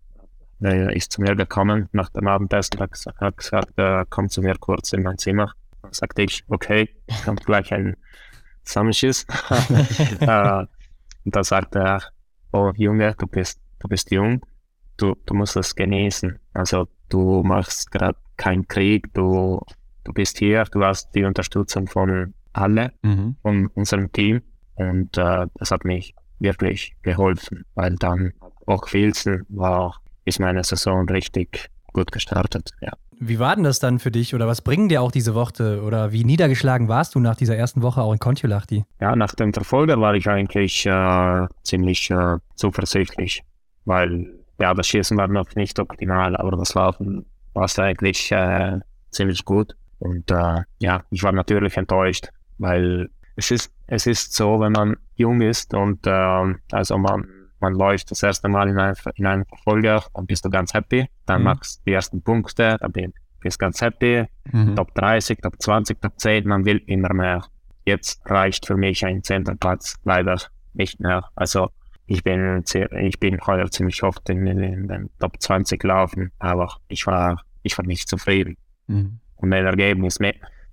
er ist zu mir gekommen nach dem Abendessen, hat, hat gesagt, äh, komm zu mir kurz in mein Zimmer. Dann sagte ich, okay, kommt gleich ein Zusammenschiss. äh, und da sagte er, oh Junge, du bist, du bist jung, du, du musst es genießen. Also du machst gerade keinen Krieg, du, du bist hier, du hast die Unterstützung von alle, mhm. von unserem Team. Und äh, das hat mich wirklich geholfen, weil dann auch Filzen war ist meine Saison richtig gut gestartet. Ja. Wie war denn das dann für dich oder was bringen dir auch diese Worte oder wie niedergeschlagen warst du nach dieser ersten Woche auch in Kontiolahti? Ja, nach dem Verfolger war ich eigentlich äh, ziemlich äh, zuversichtlich, weil ja, das Schießen war noch nicht optimal, aber das Laufen war eigentlich äh, ziemlich gut. Und äh, ja, ich war natürlich enttäuscht, weil es ist, es ist so, wenn man jung ist und äh, also man man läuft das erste Mal in, ein, in einen Verfolger, dann bist du ganz happy, dann mhm. machst du die ersten Punkte, dann bist du ganz happy, mhm. Top 30, Top 20, Top 10, man will immer mehr. Jetzt reicht für mich ein zehnter Platz leider nicht mehr. Also ich bin, ich bin heuer ziemlich oft in, in, den Top 20 gelaufen, aber ich war, ich war nicht zufrieden. Mhm. Und mein Ergebnis,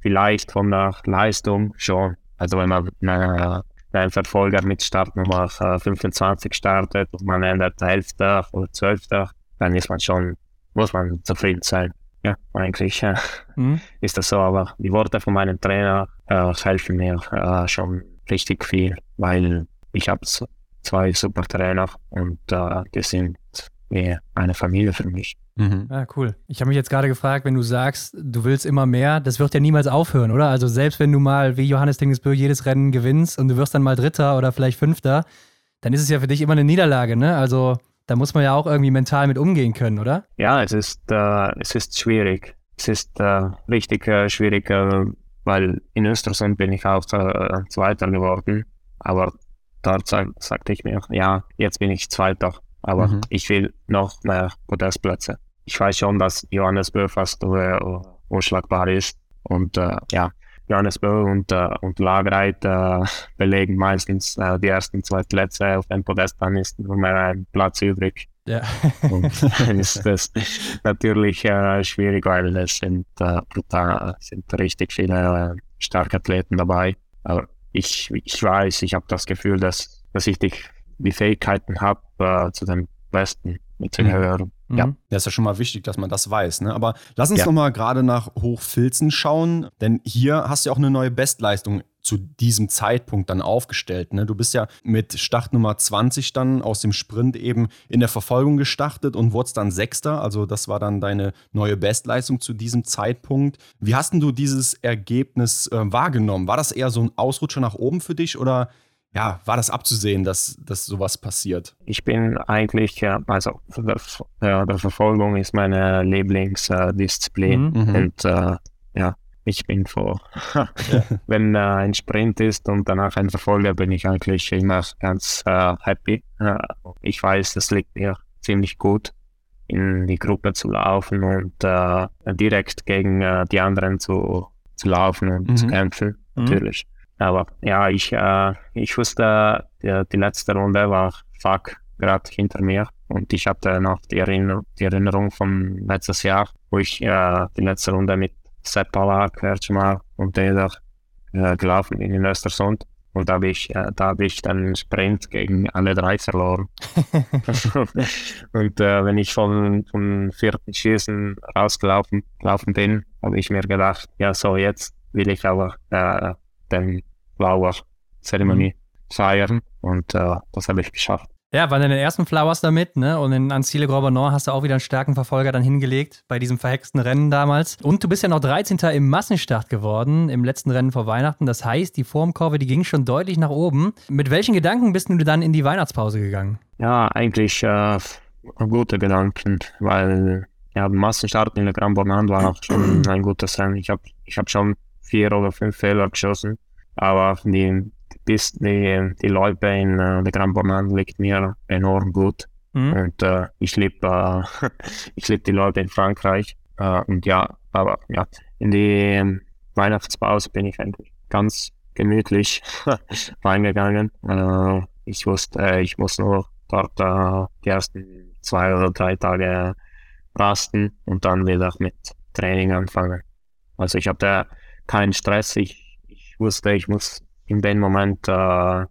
vielleicht von der Leistung schon. Also wenn man eine ein Verfolger mit Startnummer 25 startet und man endet 11. oder 12. dann ist man schon, muss man zufrieden sein. Ja, eigentlich äh, mhm. ist das so, aber die Worte von meinem Trainer äh, helfen mir äh, schon richtig viel, weil ich habe zwei super Trainer und äh, die sind wie eine Familie für mich. Mhm. Ja, cool. Ich habe mich jetzt gerade gefragt, wenn du sagst, du willst immer mehr, das wird ja niemals aufhören, oder? Also selbst wenn du mal wie Johannes Dingesbö jedes Rennen gewinnst und du wirst dann mal Dritter oder vielleicht Fünfter, dann ist es ja für dich immer eine Niederlage, ne? Also da muss man ja auch irgendwie mental mit umgehen können, oder? Ja, es ist, äh, es ist schwierig. Es ist äh, richtig äh, schwierig, äh, weil in Östersund bin ich auch äh, Zweiter geworden. Aber dort sag, sagte ich mir, ja, jetzt bin ich Zweiter aber mhm. ich will noch mehr Podestplätze. Ich weiß schon, dass Johannes Bö fast äh, unschlagbar ist und äh, ja, Johannes Bö und, äh, und Lagreit äh, belegen meistens äh, die ersten zwei Plätze auf dem Podest, dann ist nur mehr ein Platz übrig. Ja. und dann ist das natürlich äh, schwierig, weil es sind, äh, brutal, sind richtig viele äh, starke Athleten dabei. Aber ich, ich weiß, ich habe das Gefühl, dass, dass ich dich die Fähigkeiten habe, äh, zu den Besten mitzugehören. Mhm. Ja. Das ist ja schon mal wichtig, dass man das weiß. Ne? Aber lass uns ja. noch mal gerade nach Hochfilzen schauen, denn hier hast du ja auch eine neue Bestleistung zu diesem Zeitpunkt dann aufgestellt. Ne? Du bist ja mit Startnummer 20 dann aus dem Sprint eben in der Verfolgung gestartet und wurdest dann Sechster. Also das war dann deine neue Bestleistung zu diesem Zeitpunkt. Wie hast denn du dieses Ergebnis äh, wahrgenommen? War das eher so ein Ausrutscher nach oben für dich oder ja, war das abzusehen, dass, dass sowas passiert? Ich bin eigentlich, also der, der Verfolgung ist meine Lieblingsdisziplin. Mhm. mhm. Und äh, ja, ich bin froh. Wenn äh, ein Sprint ist und danach ein Verfolger, bin ich eigentlich immer ganz äh, happy. Äh, ich weiß, es liegt mir ziemlich gut, in die Gruppe zu laufen und äh, direkt gegen äh, die anderen zu, zu laufen und mhm. zu kämpfen, mhm. natürlich. Mhm. Aber ja, ich, äh, ich wusste, die, die letzte Runde war fuck gerade hinter mir und ich hatte noch die, Erinner die Erinnerung von letztes Jahr, wo ich äh, die letzte Runde mit Sepp Pallak, Kerschmar und Deder äh, gelaufen bin in Östersund. Und da habe ich, äh, da hab ich dann Sprint gegen alle drei verloren. und äh, wenn ich von, vom vierten Schießen rausgelaufen gelaufen bin, habe ich mir gedacht, ja so, jetzt will ich aber äh, den Flower Zeremonie mhm. feiern. Und äh, das habe ich geschafft. Ja, waren deine ersten Flowers damit, ne? Und in Ancile Grand Bonnant hast du auch wieder einen starken Verfolger dann hingelegt bei diesem verhexten Rennen damals. Und du bist ja noch 13. im Massenstart geworden, im letzten Rennen vor Weihnachten. Das heißt, die Formkurve, die ging schon deutlich nach oben. Mit welchen Gedanken bist du dann in die Weihnachtspause gegangen? Ja, eigentlich äh, gute Gedanken, weil ja, der Massenstart in der Grand Bonnant war auch schon ein gutes Rennen. Ich habe ich hab schon vier oder fünf Fehler geschossen, aber die bis die, die Leute in uh, der Grand Bornand liegt mir enorm gut. Mhm. Und uh, ich liebe uh, ich lieb die Leute in Frankreich. und ja, aber ja, in die um, Weihnachtspause bin ich eigentlich ganz gemütlich reingegangen. ich wusste, ich muss nur dort die ersten zwei oder drei Tage rasten und dann wieder mit Training anfangen. Also ich hatte keinen Stress. Ich wusste, ich muss in dem Moment äh,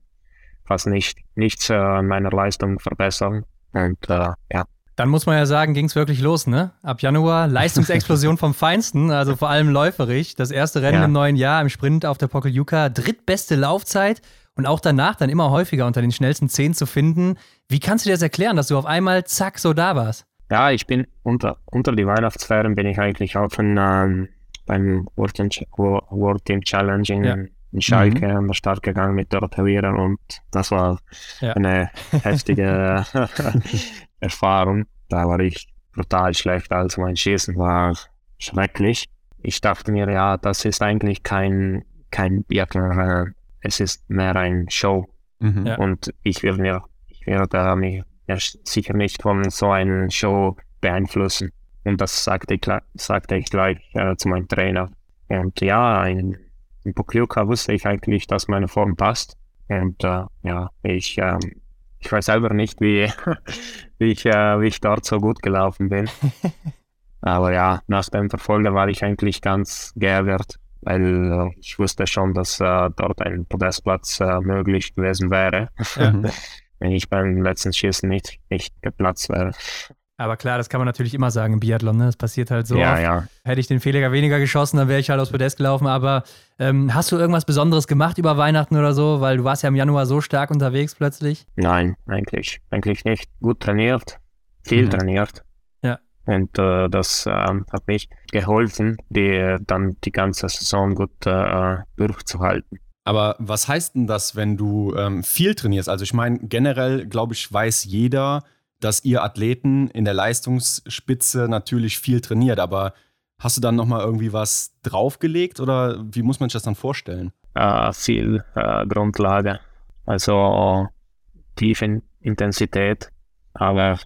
fast nicht, nichts äh, an meiner Leistung verbessern. Und äh, ja. Dann muss man ja sagen, ging es wirklich los, ne? Ab Januar Leistungsexplosion vom Feinsten, also vor allem läuferig. Das erste Rennen ja. im neuen Jahr im Sprint auf der Pokeljuka, drittbeste Laufzeit und auch danach dann immer häufiger unter den schnellsten zehn zu finden. Wie kannst du dir das erklären, dass du auf einmal zack so da warst? Ja, ich bin unter, unter die Weihnachtsferien bin ich eigentlich auch von, ähm, beim World Team, World Team Challenge in, ja in Schalke mhm. an der Start gegangen mit Dorothea Viren und das war ja. eine heftige Erfahrung. Da war ich brutal schlecht, also mein Schießen war schrecklich. Ich dachte mir, ja, das ist eigentlich kein, kein Biathlon, es ist mehr ein Show. Mhm. Ja. Und ich werde mir, ich werde mich sicher nicht von so einer Show beeinflussen. Und das sagte ich, sagte ich gleich äh, zu meinem Trainer. Und ja, ein in Pokljuka wusste ich eigentlich, dass meine Form passt. Und äh, ja, ich, ähm, ich weiß selber nicht, wie, wie, ich, äh, wie ich dort so gut gelaufen bin. Aber ja, nach dem Verfolger war ich eigentlich ganz geärgert, weil äh, ich wusste schon, dass äh, dort ein Podestplatz äh, möglich gewesen wäre, wenn ich beim letzten Schießen nicht, nicht geplatzt wäre. Aber klar, das kann man natürlich immer sagen im Biathlon, ne? Das passiert halt so. Ja, oft. ja. Hätte ich den Fehler weniger geschossen, dann wäre ich halt aufs Podest gelaufen. Aber ähm, hast du irgendwas Besonderes gemacht über Weihnachten oder so? Weil du warst ja im Januar so stark unterwegs plötzlich. Nein, eigentlich, eigentlich nicht. Gut trainiert, viel mhm. trainiert. Ja. Und äh, das äh, hat mich geholfen, die, dann die ganze Saison gut äh, durchzuhalten. Aber was heißt denn das, wenn du ähm, viel trainierst? Also ich meine, generell, glaube ich, weiß jeder, dass ihr Athleten in der Leistungsspitze natürlich viel trainiert, aber hast du dann nochmal irgendwie was draufgelegt oder wie muss man sich das dann vorstellen? Uh, viel uh, Grundlage, also tiefe Intensität, aber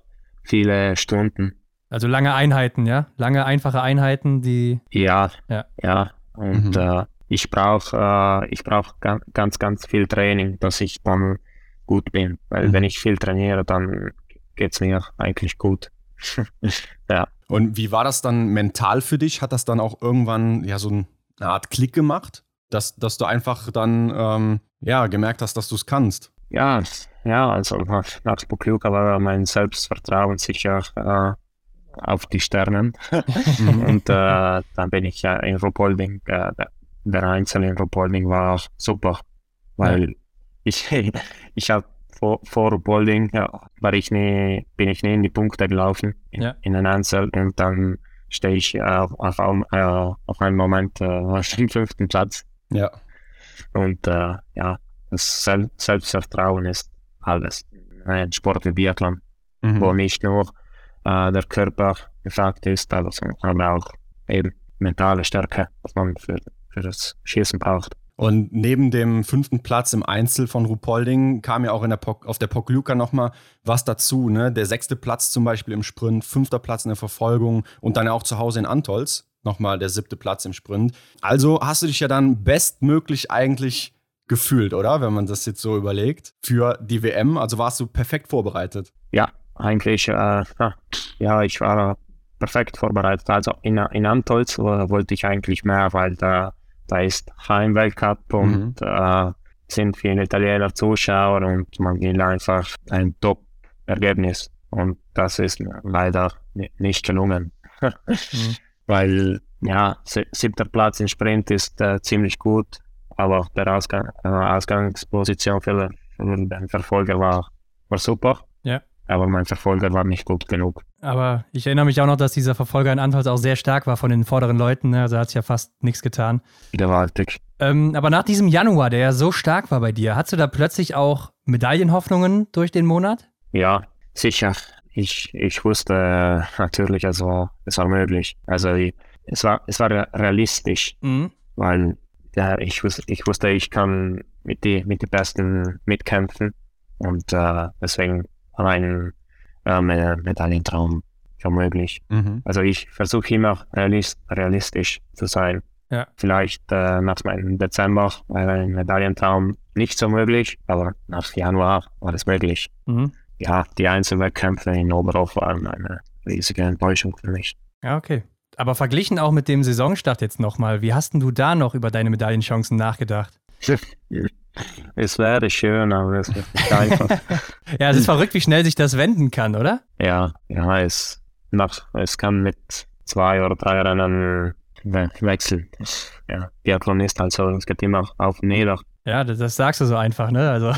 viele Stunden. Also lange Einheiten, ja? Lange, einfache Einheiten, die. Ja, ja. ja. Und mhm. uh, ich brauche ich brauch ganz, ganz viel Training, dass ich dann gut bin. Weil mhm. wenn ich viel trainiere, dann geht es mir eigentlich gut. ja. Und wie war das dann mental für dich? Hat das dann auch irgendwann ja so eine Art Klick gemacht, dass, dass du einfach dann ähm, ja, gemerkt hast, dass du es kannst? Ja, ja, also nach, nach war mein Selbstvertrauen sicher äh, auf die Sternen. und äh, dann bin ich ja in Rupolding, äh, der, der Einzel in Rupolding war super, weil ja. ich, ich habe vor, vor Bowling ja, war ich nie, bin ich nie in die Punkte gelaufen in, ja. in den Einzel und dann stehe ich äh, auf, auf, äh, auf einen Moment äh, auf dem fünften Platz. Ja. Und äh, ja, das Sel Selbstvertrauen ist alles. Ein Sport wie Biathlon, mhm. wo nicht nur äh, der Körper gefragt ist, also, aber auch eben mentale Stärke, was man für, für das Schießen braucht. Und neben dem fünften Platz im Einzel von Rupolding kam ja auch in der Pok auf der Pokljuka nochmal was dazu. Ne? Der sechste Platz zum Beispiel im Sprint, fünfter Platz in der Verfolgung und dann ja auch zu Hause in Antolz nochmal der siebte Platz im Sprint. Also hast du dich ja dann bestmöglich eigentlich gefühlt, oder? Wenn man das jetzt so überlegt, für die WM. Also warst du perfekt vorbereitet. Ja, eigentlich, äh, ja, ich war perfekt vorbereitet. Also in, in Antolz wollte ich eigentlich mehr, weil da, da ist Heimweltcup und mhm. äh, sind viele Italiener Zuschauer und man will einfach ein Top-Ergebnis. Und das ist leider nicht gelungen. mhm. Weil, ja, siebter Platz im Sprint ist äh, ziemlich gut, aber der Ausgang, äh, Ausgangsposition für, für den Verfolger war, war super. Ja. Aber mein Verfolger war nicht gut genug. Aber ich erinnere mich auch noch, dass dieser Verfolger in Antolz auch sehr stark war von den vorderen Leuten. Ne? Also hat sich ja fast nichts getan. Gewaltig. Ähm, aber nach diesem Januar, der ja so stark war bei dir, hast du da plötzlich auch Medaillenhoffnungen durch den Monat? Ja, sicher. Ich, ich wusste äh, natürlich, also es war möglich. Also es war, es war realistisch, mhm. weil ja, ich, wusste, ich wusste, ich kann mit die, mit die Besten mitkämpfen und äh, deswegen war ein äh, Medaillentraum schon möglich. Mhm. Also ich versuche immer realist, realistisch zu sein. Ja. Vielleicht äh, nach meinem Dezember war ein Medaillentraum nicht so möglich, aber nach Januar war es möglich. Mhm. Ja, die Einzelwettkämpfe in Oberhof waren eine riesige Enttäuschung für mich. Ja, okay. Aber verglichen auch mit dem Saisonstart jetzt nochmal, wie hast denn du da noch über deine Medaillenchancen nachgedacht? Es wäre schön, aber es nicht einfach. ja, es ist verrückt, wie schnell sich das wenden kann, oder? Ja, ja, es, nach, es kann mit zwei oder drei Rennen wechseln. Ja, Biathlon ist halt so, es geht immer auf und nieder. Ja, das, das sagst du so einfach, ne? Also.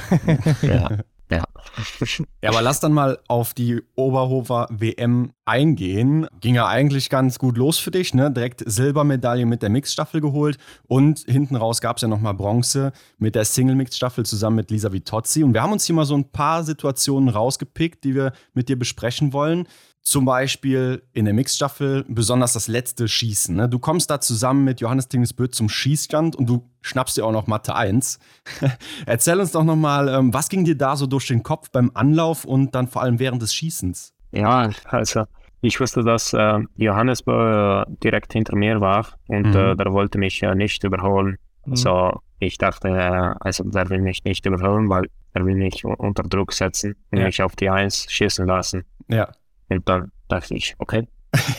ja. Ja. ja, aber lass dann mal auf die Oberhofer WM eingehen. Ging ja eigentlich ganz gut los für dich, ne? Direkt Silbermedaille mit der Mixstaffel geholt und hinten raus gab es ja nochmal Bronze mit der Single-Mixstaffel zusammen mit Lisa Vitozzi. Und wir haben uns hier mal so ein paar Situationen rausgepickt, die wir mit dir besprechen wollen. Zum Beispiel in der Mixstaffel besonders das letzte Schießen. Ne? Du kommst da zusammen mit Johannes Tingesböth zum Schießstand und du schnappst dir auch noch Mathe 1. Erzähl uns doch nochmal, ähm, was ging dir da so durch den Kopf beim Anlauf und dann vor allem während des Schießens? Ja, also ich wusste, dass äh, Johannes äh, direkt hinter mir war und mhm. äh, der wollte mich äh, nicht überholen. Mhm. So, ich dachte, äh, also der will mich nicht überholen, weil er will mich unter Druck setzen und ja. mich auf die 1 schießen lassen. Ja. Und dann dachte ich, okay,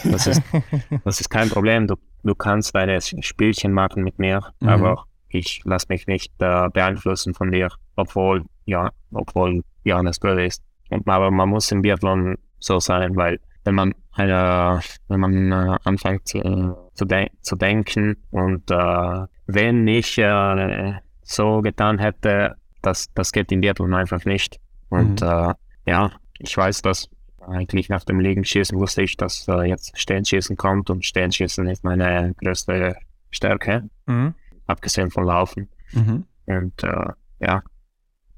das ist, das ist kein Problem. Du, du kannst deine Spielchen machen mit mir, mhm. aber ich lasse mich nicht äh, beeinflussen von dir, obwohl, ja, obwohl Johannes blöd ist. Und, aber man muss im Biathlon so sein, weil wenn man eine, wenn man äh, anfängt äh, zu, de zu denken und äh, wenn ich äh, so getan hätte, das, das geht im Biathlon einfach nicht. Und mhm. Äh, ja, ich weiß, dass eigentlich nach dem Liegenschießen wusste ich, dass äh, jetzt Stehenschießen kommt und Stehenschießen ist meine größte Stärke, mhm. abgesehen von Laufen. Mhm. Und äh, ja,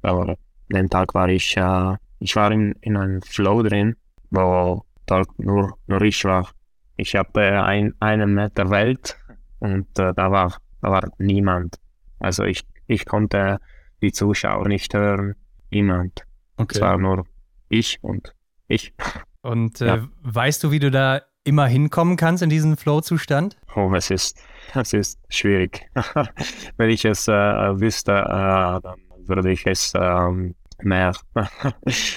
aber den Tag war ich, äh, ich war in, in einem Flow drin, wo dort nur, nur ich war. Ich habe ein, einen Meter Welt und äh, da, war, da war niemand. Also ich, ich konnte die Zuschauer nicht hören, niemand. Okay. Es war nur ich und ich. Und äh, ja. weißt du, wie du da immer hinkommen kannst in diesen Flow-Zustand? Oh, es ist, es ist schwierig. Wenn ich es äh, wüsste, äh, dann würde ich es ähm, mehr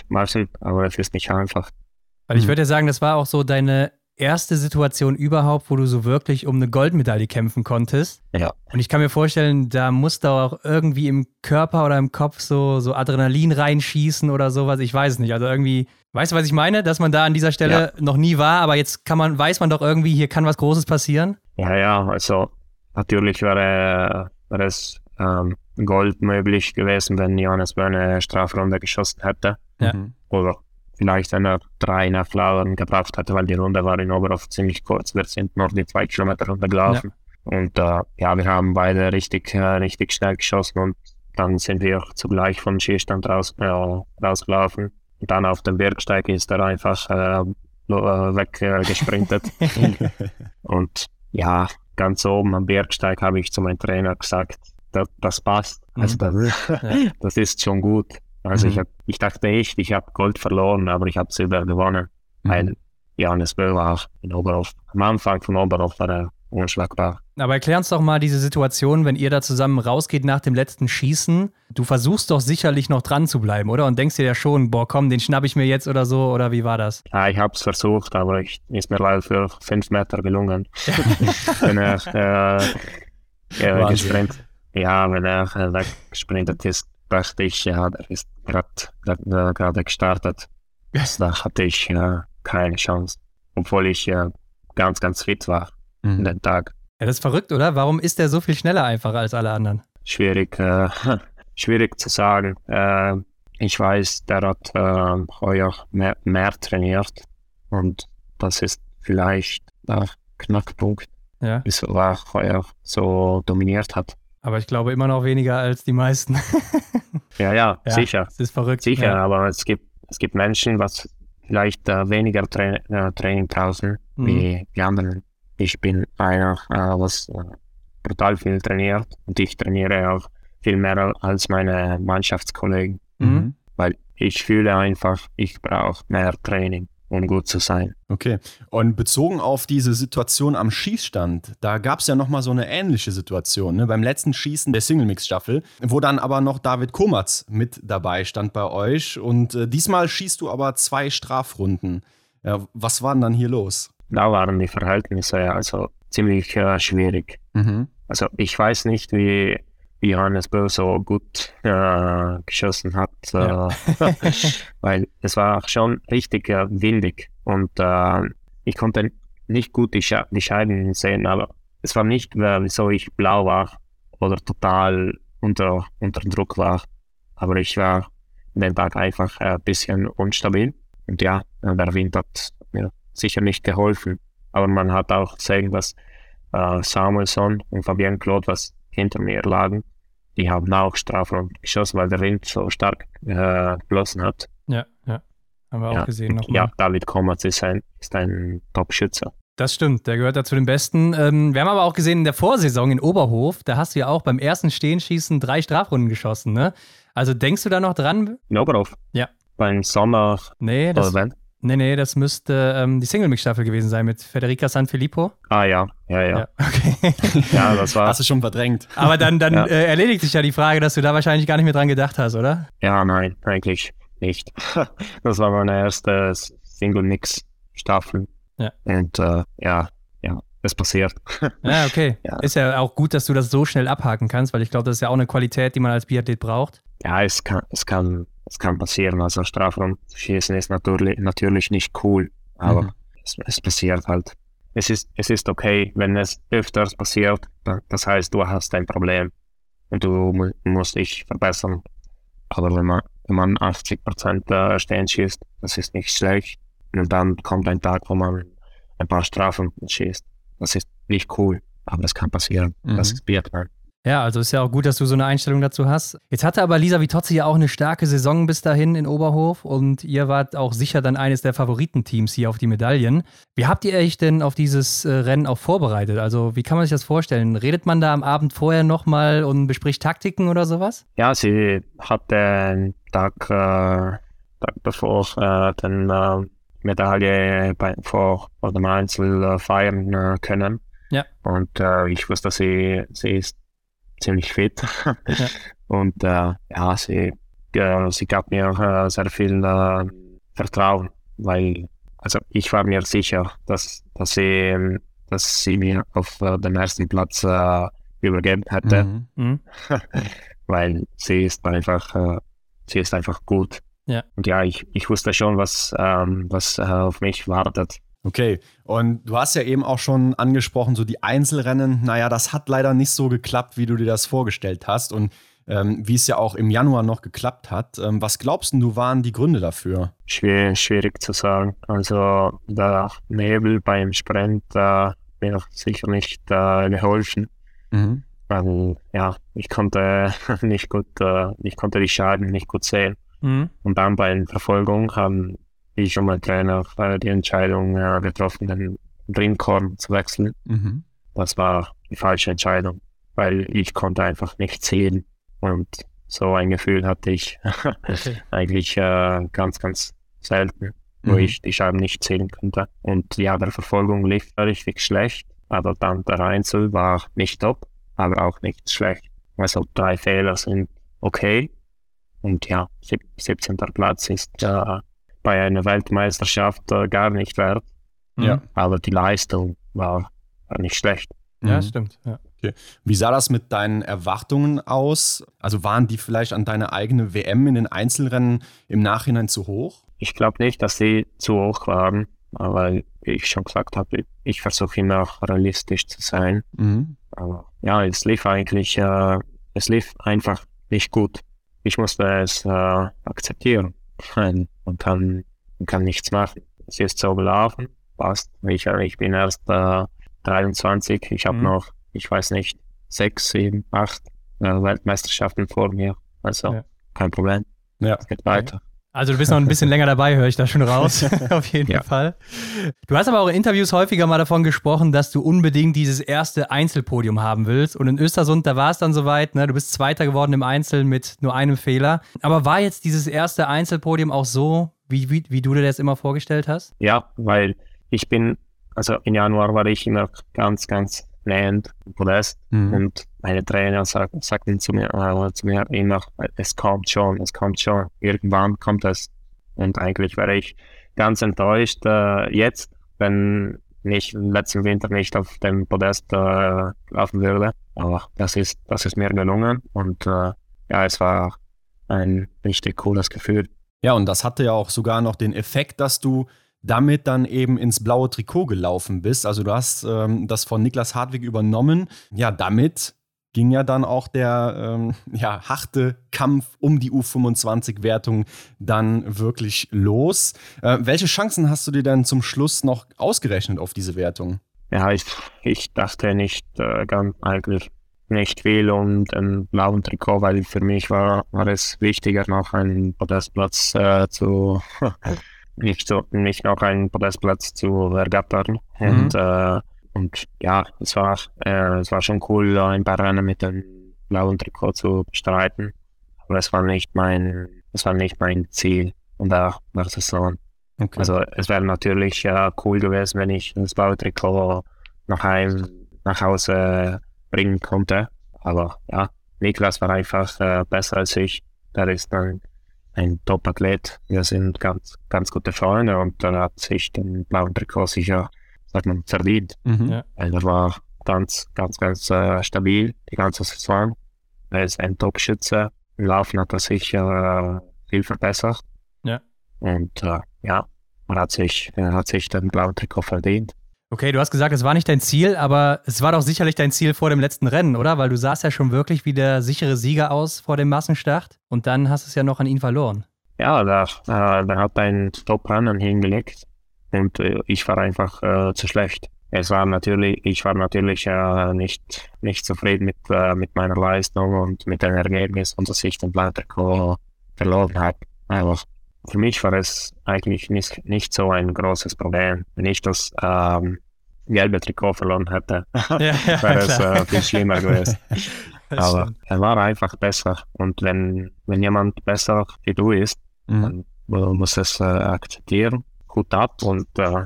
machen, aber es ist nicht einfach. Weil ich hm. würde ja sagen, das war auch so deine erste Situation überhaupt, wo du so wirklich um eine Goldmedaille kämpfen konntest. Ja. Und ich kann mir vorstellen, da muss da auch irgendwie im Körper oder im Kopf so, so Adrenalin reinschießen oder sowas. Ich weiß es nicht. Also irgendwie, weißt du, was ich meine? Dass man da an dieser Stelle ja. noch nie war, aber jetzt kann man, weiß man doch irgendwie, hier kann was Großes passieren. Ja, ja, also natürlich wäre, wäre es ähm, Gold möglich gewesen, wenn Johannes eine Strafrunde geschossen hätte. Ja. Oder vielleicht wenn er drei Nachladen gebraucht hatte, weil die Runde war in Oberhof ziemlich kurz. Wir sind nur die zwei Kilometer runtergelaufen. Ja. Und äh, ja, wir haben beide richtig, äh, richtig schnell geschossen und dann sind wir zugleich vom Schießstand raus, äh, rausgelaufen. Und dann auf dem Bergsteig ist er einfach äh, äh weggesprintet. und ja, ganz oben am Bergsteig habe ich zu meinem Trainer gesagt, das, das passt. Also Mhm. das, Ja. das ist schon gut. Also ich, Mhm. hab, ich dachte echt, ich habe Gold verloren, aber ich habe Silber gewonnen. Weil Johannes Böll war auch in Oberhof. Am Anfang von Oberhof war er unschlagbar. Aber erklär uns doch mal diese Situation, wenn ihr da zusammen rausgeht nach dem letzten Schießen. Du versuchst doch sicherlich noch dran zu bleiben, oder? Und denkst dir ja schon, boah, komm, den schnapp ich mir jetzt oder so, oder wie war das? Ja, ich habe es versucht, aber ich ist mir leider für fünf Meter gelungen. wenn er äh, äh, Wahnsinn. gesprint, ja, wenn er äh, weggesprintet ist, dachte ich, ja, der ist gerade gerade gestartet. Da hatte ich äh, keine Chance, obwohl ich äh, ganz, ganz fit war Mhm. an den Tag. Ja, das ist verrückt, oder? Warum ist der so viel schneller einfach als alle anderen? Schwierig, äh, schwierig zu sagen. Äh, ich weiß, der hat äh, heuer mehr, mehr trainiert und das ist vielleicht der Knackpunkt, Ja. wieso er heuer so dominiert hat. Aber ich glaube immer noch weniger als die meisten. Ja, ja, Ja, sicher, Es ist verrückt. sicher, Ja. aber es gibt, es gibt Menschen, was vielleicht äh, weniger Tra äh, Training draußen Mhm. wie die anderen. Ich bin einer, äh, was äh, brutal viel trainiert und ich trainiere auch viel mehr als meine Mannschaftskollegen, Mhm. weil ich fühle einfach, ich brauche mehr Training, um gut zu sein. Okay. Und bezogen auf diese Situation am Schießstand, da gab es ja nochmal so eine ähnliche Situation, ne? beim letzten Schießen der Single-Mix-Staffel, wo dann aber noch David Komatz mit dabei stand bei euch. Und äh, diesmal schießt du aber zwei Strafrunden. Ja, was war denn dann hier los? Da waren die Verhältnisse also ziemlich äh, schwierig. Mhm. Also ich weiß nicht, wie, wie Johannes Böll so gut äh, geschossen hat, äh, Ja. weil es war schon richtig äh, windig und äh, ich konnte nicht gut die, Sche die Scheiben sehen, aber es war nicht, wieso ich blau war oder total unter, unter Druck war, aber ich war den Tag einfach ein bisschen unstabil und ja, der Wind hat mir sicher nicht geholfen, aber man hat auch gesehen, dass äh, Samuelson und Fabian Claude, was hinter mir lagen, die haben auch Strafraum geschossen, weil der Wind so stark äh, geblasen hat. Ja, ja. Haben wir auch Ja, gesehen nochmal. Ja, David Komatz ist ein, ist ein Top-Schütze. Das stimmt, der gehört da zu den Besten. Ähm, wir haben aber auch gesehen in der Vorsaison in Oberhof, da hast du ja auch beim ersten Stehenschießen drei Strafrunden geschossen, ne? Also denkst du da noch dran? In Oberhof? Ja. Beim Sommer Nee, das, oder wenn? Nee, nee, das müsste ähm, die Single-Mix-Staffel gewesen sein mit Federica Sanfilippo. Ah ja, ja, ja. Ja, okay. Ja, das war, Hast du schon verdrängt? aber dann, dann Ja. äh, erledigt sich ja die Frage, dass du da wahrscheinlich gar nicht mehr dran gedacht hast, oder? ja, nein, eigentlich nicht. das war meine erste Single-Mix-Staffel. Ja. Und äh, ja, ja, es passiert. Ja, okay. Ja. Ist ja auch gut, dass du das so schnell abhaken kannst, weil ich glaube, das ist ja auch eine Qualität, die man als Biathlet braucht. Ja, es kann, es kann, es kann passieren. Also Strafraum zu schießen ist natürlich, natürlich nicht cool, aber Mhm. es, es passiert halt. Es ist, es ist okay, wenn es öfters passiert. da- Das heißt, du hast ein Problem und du mu musst dich verbessern. Aber wenn man, wenn man 80 Prozent äh, stehen schießt, das ist nicht schlecht. Und dann kommt ein Tag, wo man ein paar Strafen schießt. Das ist nicht cool, aber das kann passieren. Das Mhm. ist Biathlon. Ja, also ist ja auch gut, dass du so eine Einstellung dazu hast. Jetzt hatte aber Lisa Vitozzi ja auch eine starke Saison bis dahin in Oberhof und ihr wart auch sicher dann eines der Favoritenteams hier auf die Medaillen. Wie habt ihr euch denn auf dieses äh, Rennen auch vorbereitet? Also wie kann man sich das vorstellen? Redet man da am Abend vorher nochmal und bespricht Taktiken oder sowas? Ja, sie hat den Tag, äh, Tag bevor äh, den äh, Medaille bei, vor vor dem Einzel äh, feiern äh, können. Ja. Und ich wusste, sie, sie ist ziemlich fit. Und äh, ja, sie, äh, sie gab mir äh, sehr viel äh, Vertrauen, weil also ich war mir sicher, dass, dass, sie, dass sie mir auf äh, dem ersten Platz äh, übergeben hätte Mhm. Mhm. weil sie ist einfach, äh, sie ist einfach gut. Ja. Und ja, ich, ich wusste schon, was, ähm, was äh, auf mich wartet. Okay, und du hast ja eben auch schon angesprochen, so die Einzelrennen, naja, das hat leider nicht so geklappt, wie du dir das vorgestellt hast und ähm, wie es ja auch im Januar noch geklappt hat. Ähm, was glaubst du waren die Gründe dafür? Schwer, schwierig zu sagen. Also der Nebel beim Sprint äh, mir sicher nicht äh, geholfen. Mhm. Weil ja, ich konnte nicht gut, äh, ich konnte die Scheiben nicht gut sehen. Mhm. Und dann bei der Verfolgung haben ich und mein Trainer äh, die Entscheidung äh, getroffen, den Ringkorn zu wechseln. Mhm. das war die falsche Entscheidung, weil ich konnte einfach nicht sehen und so ein Gefühl hatte ich eigentlich äh, ganz, ganz selten, wo Mhm. ich die Scheiben nicht zählen konnte. Und ja, der Verfolgung lief richtig schlecht, aber dann der Einzel war nicht top, aber auch nicht schlecht. Also drei Fehler sind okay. Und ja, sieb- 17. Platz ist äh, bei einer Weltmeisterschaft äh, gar nicht wert, Ja. aber die Leistung war, war nicht schlecht. Ja, Mhm. stimmt. Ja. Wie sah das mit deinen Erwartungen aus? Also waren die vielleicht an deine eigene WM in den Einzelrennen im Nachhinein zu hoch? Ich glaube nicht, dass sie zu hoch waren, weil wie ich schon gesagt habe, ich versuche immer realistisch zu sein. Mhm. Aber ja, es lief eigentlich, äh, es lief einfach nicht gut. Ich musste es äh, akzeptieren und kann, kann nichts machen. Es ist so gelaufen, passt. Ich, ich bin erst äh, 23, ich habe Mhm. noch, ich weiß nicht, sechs, sieben, acht äh, Weltmeisterschaften vor mir. Also Ja. kein Problem, Ja. es geht weiter. Also du bist noch ein bisschen länger dabei, höre ich da schon raus. Auf jeden Ja. Fall. Du hast aber auch in Interviews häufiger mal davon gesprochen, dass du unbedingt dieses erste Einzelpodium haben willst. Und in Östersund, da war es dann soweit, ne? Du bist Zweiter geworden im Einzel mit nur einem Fehler. Aber war jetzt dieses erste Einzelpodium auch so, wie, wie, wie du dir das immer vorgestellt hast? Ja, weil ich bin, also im Januar war ich immer ganz, ganz am Podest Mhm. und meine Trainer sag, sagten zu mir, äh, zu mir immer, es kommt schon, es kommt schon, irgendwann kommt es. Und eigentlich wäre ich ganz enttäuscht äh, jetzt, wenn ich letzten Winter nicht auf dem Podest äh, laufen würde. Aber das ist, das ist mir gelungen und äh, ja, es war ein richtig cooles Gefühl. Ja, und das hatte ja auch sogar noch den Effekt, dass du damit dann eben ins blaue Trikot gelaufen bist. Also du hast ähm, das von Niklas Hartwig übernommen. Ja, damit ging ja dann auch der ähm, ja, harte Kampf um die U25-Wertung dann wirklich los. Äh, welche Chancen hast du dir denn zum Schluss noch ausgerechnet auf diese Wertung? Ja, ich, ich dachte nicht äh, ganz eigentlich nicht viel um den blauen Trikot, weil für mich war, war es wichtiger, noch einen Podestplatz äh, zu nicht so nicht noch einen Podestplatz zu ergattern. Und, äh, und ja, es war äh, es war schon cool, ein paar Rennen mit dem blauen Trikot zu bestreiten. Aber es war nicht mein es war nicht mein Ziel und da war es so. Okay. Also es wäre natürlich äh, cool gewesen, wenn ich das blaue Trikot nach heim nach Hause bringen konnte. Aber ja, Niklas war einfach äh, besser als ich. Der ist ein, ein Top-Athlet. Wir sind ganz, ganz gute Freunde und er hat sich den blauen Trikot sicher, sagt man, verdient. Mhm. Ja. Weil er war ganz, ganz, ganz äh, stabil die ganze Saison. Er ist ein Top-Schütze. Im Laufen hat er sich äh, viel verbessert. Ja. Und äh, ja, er hat sich, er hat sich den blauen Trikot verdient. Okay, du hast gesagt, es war nicht dein Ziel, aber es war doch sicherlich dein Ziel vor dem letzten Rennen, oder? Weil du sahst ja schon wirklich wie der sichere Sieger aus vor dem Massenstart und dann hast du es ja noch an ihn verloren. Ja, der, äh, der hat ein Top-Rennen hingelegt und äh, ich war einfach äh, zu schlecht. Es war natürlich, ich war natürlich äh, nicht, nicht zufrieden mit, äh, mit meiner Leistung und mit dem Ergebnis und dass ich den blauen Trikot verloren habe. Aber für mich war es eigentlich nicht, nicht so ein großes Problem. Wenn ich das ähm, gelbe Trikot verloren hätte, Ja, ja, wäre es äh, viel schlimmer gewesen. Aber stimmt. er war einfach besser. Und wenn, wenn jemand besser wie du ist, Mhm. dann man muss es äh, akzeptieren. Hut ab und äh,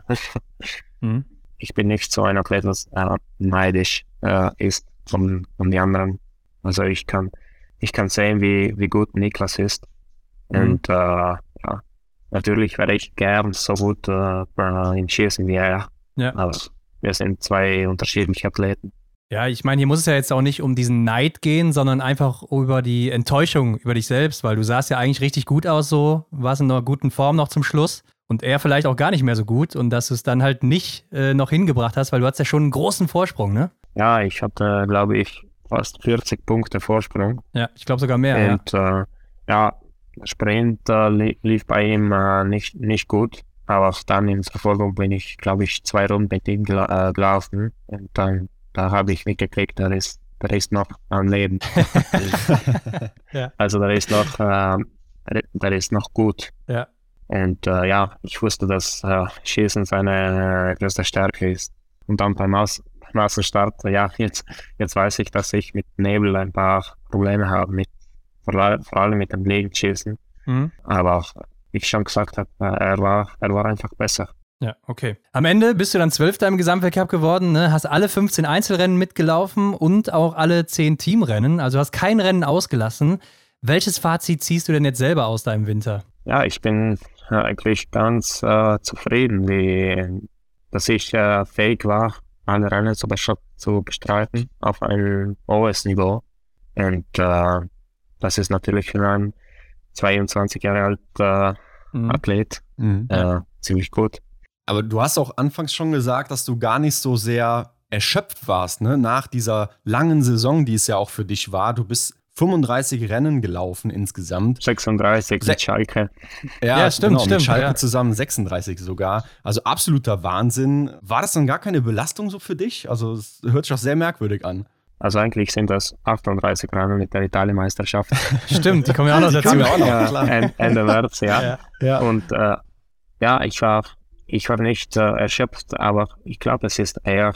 Mhm. ich bin nicht so ein Athlet, das äh, neidisch äh, ist von, von den anderen. Also ich kann, ich kann sehen, wie, wie gut Niklas ist. Mhm. Und äh, natürlich wäre ich gern so gut äh, im Schießen wie er. Ja. Aber wir sind zwei unterschiedliche Athleten. Ja, ich meine, hier muss es ja jetzt auch nicht um diesen Neid gehen, sondern einfach über die Enttäuschung über dich selbst, weil du sahst ja eigentlich richtig gut aus, so warst in einer guten Form noch zum Schluss und er vielleicht auch gar nicht mehr so gut und dass du es dann halt nicht äh, noch hingebracht hast, weil du hattest ja schon einen großen Vorsprung, ne? Ja, ich hatte, glaube ich, fast 40 Punkte Vorsprung. Ja, ich glaube sogar mehr. Ja. Und äh, ja, Sprint äh, li lief bei ihm äh, nicht, nicht gut. Aber dann in Verfolgung bin ich, glaube ich, zwei Runden mit ihm gela äh, gelaufen. Und dann da habe ich mitgekriegt, der ist, der ist noch am Leben. Ja. Also der ist noch, äh, der, ist noch gut. Ja. Und äh, ja, ich wusste, dass äh, Schießen seine äh, größte Stärke ist. Und dann beim, Aus beim Massenstart. Ja, jetzt, jetzt weiß ich, dass ich mit Nebel ein paar Probleme habe, mit, vor allem mit dem Legenschießen. Mhm. Aber wie ich schon gesagt habe, er war, er war einfach besser. Ja, okay. Am Ende bist du dann Zwölfter im Gesamtweltcup geworden, ne? hast alle 15 Einzelrennen mitgelaufen und auch alle 10 Teamrennen, also hast kein Rennen ausgelassen. Welches Fazit ziehst du denn jetzt selber aus deinem Winter? Ja, ich bin äh, eigentlich ganz äh, zufrieden, wie, dass ich äh, fähig war, alle Rennen zu, zu bestreiten auf einem hohes Niveau. Und äh, das ist natürlich für einen 22 Jahre alten mhm. Athlet mhm. Äh, ziemlich gut. Aber du hast auch anfangs schon gesagt, dass du gar nicht so sehr erschöpft warst, ne? Nach dieser langen Saison, die es ja auch für dich war. Du bist 35 Rennen gelaufen insgesamt. 36 mit Schalke. Ja, ja stimmt, genau, stimmt. Mit Schalke ja. zusammen 36 sogar. Also absoluter Wahnsinn. War das dann gar keine Belastung so für dich? Also es hört sich auch sehr merkwürdig an. Also eigentlich sind das 38 Rennen mit der Italienmeisterschaft. Stimmt, die kommen ja auch noch dazu. Auch noch, ja, Ende März, ja. ja. Und äh, ja, ich war ich war nicht äh, erschöpft, aber ich glaube, es ist eher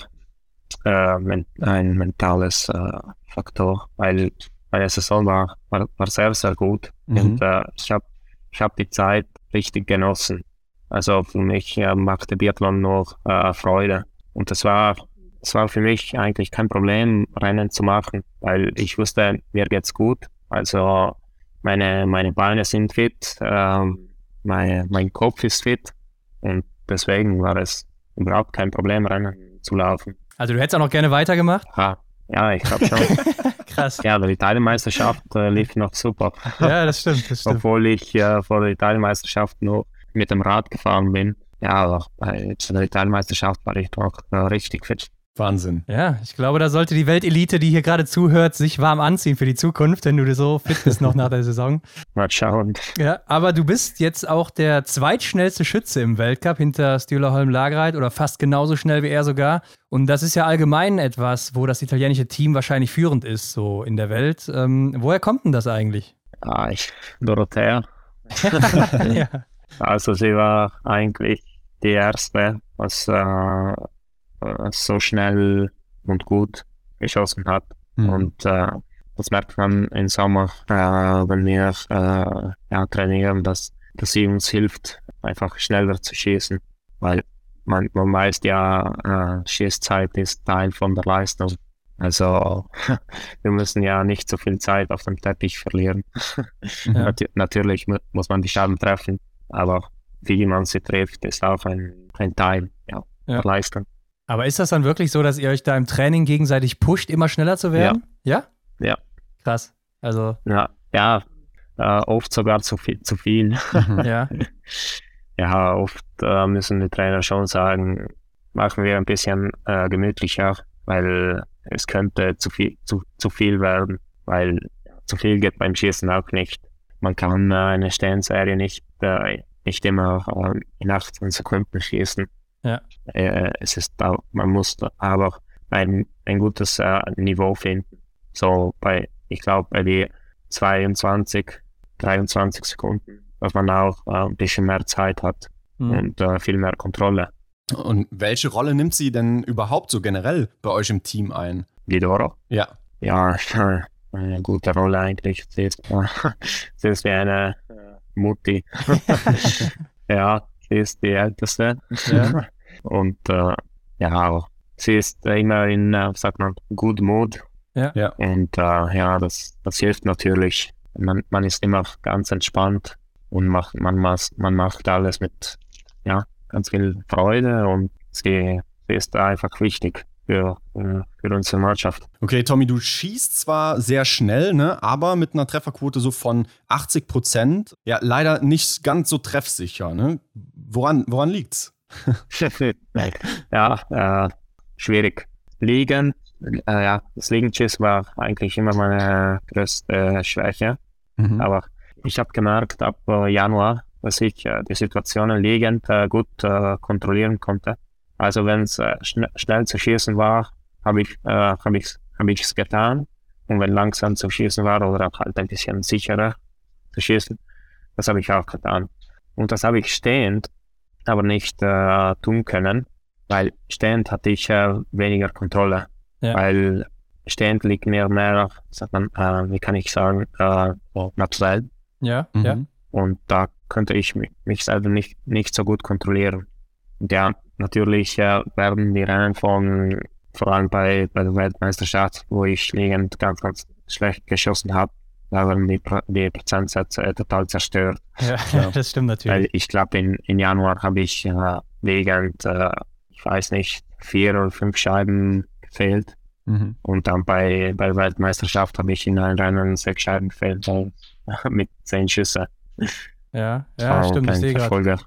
äh, men ein mentales äh, Faktor, weil meine Saison war, war, war sehr, sehr gut mhm. und äh, ich habe ich hab die Zeit richtig genossen. Also für mich äh, machte Biathlon nur Freude und es war, es war für mich eigentlich kein Problem, Rennen zu machen, weil ich wusste, mir geht's gut. Also meine, meine Beine sind fit, ähm, mein, mein Kopf ist fit und deswegen war es überhaupt kein Problem, Rennen zu laufen. Also du hättest auch noch gerne weitergemacht? Ja, ja ich glaube schon. Krass. Ja, die Italienmeisterschaft äh, lief noch super. Ja, das stimmt. Das stimmt. Obwohl ich äh, vor der Italienmeisterschaft nur mit dem Rad gefahren bin. Ja, aber bei der Italienmeisterschaft war ich doch äh, richtig fit. Wahnsinn. Ja, ich glaube, da sollte die Weltelite, die hier gerade zuhört, sich warm anziehen für die Zukunft, wenn du so fit bist noch nach der Saison. Mal schauen. Ja, aber du bist jetzt auch der zweitschnellste Schütze im Weltcup hinter Stühler Holm Lagereit oder fast genauso schnell wie er sogar. Und das ist ja allgemein etwas, wo das italienische Team wahrscheinlich führend ist, so in der Welt. Ähm, woher kommt denn das eigentlich? Ah, ich, Dorothea. ja. Also sie war eigentlich die erste, was äh, äh, so schnell und gut geschossen hat. Mhm. Und äh, das merkt man im Sommer, äh, wenn wir äh, ja, trainieren, dass, dass sie uns hilft, einfach schneller zu schießen. Weil man, man weiß ja, äh, Schießzeit ist Teil von der Leistung. Also wir müssen ja nicht so viel Zeit auf dem Teppich verlieren. Ja. Nat natürlich muss man die Scheiben treffen, aber wie man sie trifft, ist auch ein, ein Teil ja, ja. der Leistung. Aber ist das dann wirklich so, dass ihr euch da im Training gegenseitig pusht, immer schneller zu werden? Ja. Ja. ja. Krass. Also. Ja, ja äh, oft sogar zu viel. Zu viel. Mhm. ja. ja, oft äh, müssen die Trainer schon sagen, machen wir ein bisschen äh, gemütlicher, weil es könnte zu viel, zu, zu viel werden, weil zu viel geht beim Schießen auch nicht. Man kann äh, eine Sternserie nicht, äh, nicht immer äh, in 18 Sekunden schießen. Ja. Äh, es ist da, man muss aber ein, ein gutes äh, Niveau finden. So bei, ich glaube, bei die 22, 23 Sekunden, dass man auch äh, ein bisschen mehr Zeit hat mhm. und äh, viel mehr Kontrolle. Und welche Rolle nimmt sie denn überhaupt so generell bei euch im Team ein? Guidoro? Ja. Ja, eine gute Rolle eigentlich. Sie ist, sie ist wie eine äh, Mutti. ja, sie ist die Älteste. Ja. Und äh, ja, sie ist immer in, äh, sagt man, good mood. Ja. ja. Und äh, ja, das, das hilft natürlich. Man, man ist immer ganz entspannt und macht, man, man macht alles mit ja, ganz viel Freude und sie, sie ist einfach wichtig für, äh, für unsere Mannschaft. Okay, Tommy, du schießt zwar sehr schnell, ne, aber mit einer Trefferquote so von 80 Prozent. Ja, leider nicht ganz so treffsicher. Ne? Woran, woran liegt's? ja, äh, schwierig. Liegen, äh, ja, das Liegenschiss war eigentlich immer meine größte Schwäche. Mhm. Aber ich habe gemerkt ab äh, Januar, dass ich äh, die Situationen liegend äh, gut äh, kontrollieren konnte. Also wenn es schn schnell zu schießen war, habe ich äh, habe ich habe ich es getan. Und wenn langsam zu schießen war oder halt ein bisschen sicherer zu schießen, das habe ich auch getan. Und das habe ich stehend aber nicht äh, tun können. weil stehend hatte ich äh, weniger Kontrolle, Ja. weil stehend liegt mir mehr, sagt man, äh, wie kann ich sagen, äh, naturell Ja, Mhm. ja. und da könnte ich mich, mich selber nicht, nicht so gut kontrollieren. Ja, natürlich äh, werden die Rennen von, vor allem bei, bei der Weltmeisterschaft, wo ich liegend ganz, ganz schlecht geschossen habe, da werden die, die Prozentsätze äh, total zerstört. Ja, Ja. das stimmt natürlich. Weil ich glaube, in, in Januar habe ich äh, liegend, äh, ich weiß nicht, vier oder fünf Scheiben gefehlt. Mhm. Und dann bei, bei der Weltmeisterschaft habe ich in einem Rennen sechs Scheiben gefehlt äh, mit zehn Schüsse. Ja, ja, Auch stimmt. Ich sehe gerade.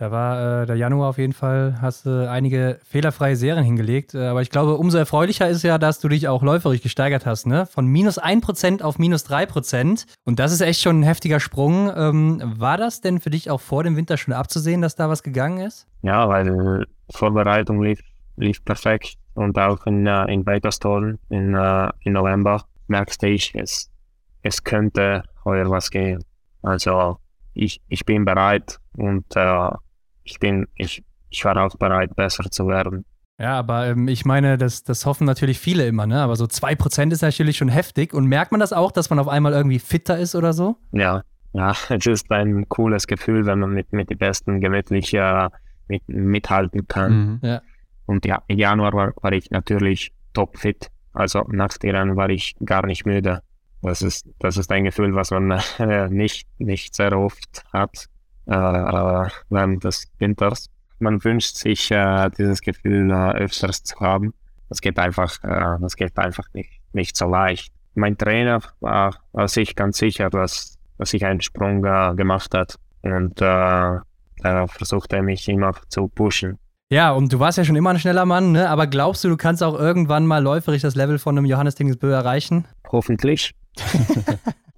Da war äh, der Januar auf jeden Fall, hast du einige fehlerfreie Serien hingelegt. Äh, aber ich glaube, umso erfreulicher ist ja, dass du dich auch läuferisch gesteigert hast, ne? Von minus 1% auf minus 3%. Und das ist echt schon ein heftiger Sprung. Ähm, war das denn für dich auch vor dem Winter schon abzusehen, dass da was gegangen ist? Ja, weil Vorbereitung lief, lief perfekt und auch in, äh, in Bakerston in, äh, in November merkte ich, es, es könnte heuer was gehen. Also ich, ich bin bereit und äh, ich bin, ich, ich war auch bereit, besser zu werden. Ja, aber ähm, ich meine, das, das hoffen natürlich viele immer, ne? Aber so 2% ist natürlich schon heftig. Und merkt man das auch, dass man auf einmal irgendwie fitter ist oder so? Ja, ja, es ist ein cooles Gefühl, wenn man mit, mit den Besten gemütlich äh, mit, mithalten kann. Mhm. Und ja, im Januar war, war ich natürlich topfit. Also nach den Rennen war ich gar nicht müde. Das ist, das ist ein Gefühl, was man äh, nicht, nicht sehr oft hat äh, äh, während des Winters. Man wünscht sich äh, dieses Gefühl äh, öfters zu haben. Das geht einfach, äh, das geht einfach nicht, nicht so leicht. Mein Trainer war, war sich ganz sicher, dass, dass ich einen Sprung äh, gemacht hat und äh, er versuchte mich immer zu pushen. Ja, und du warst ja schon immer ein schneller Mann, ne? Aber glaubst du, du kannst auch irgendwann mal läuferisch das Level von einem Johannes Dingesbö erreichen? Hoffentlich.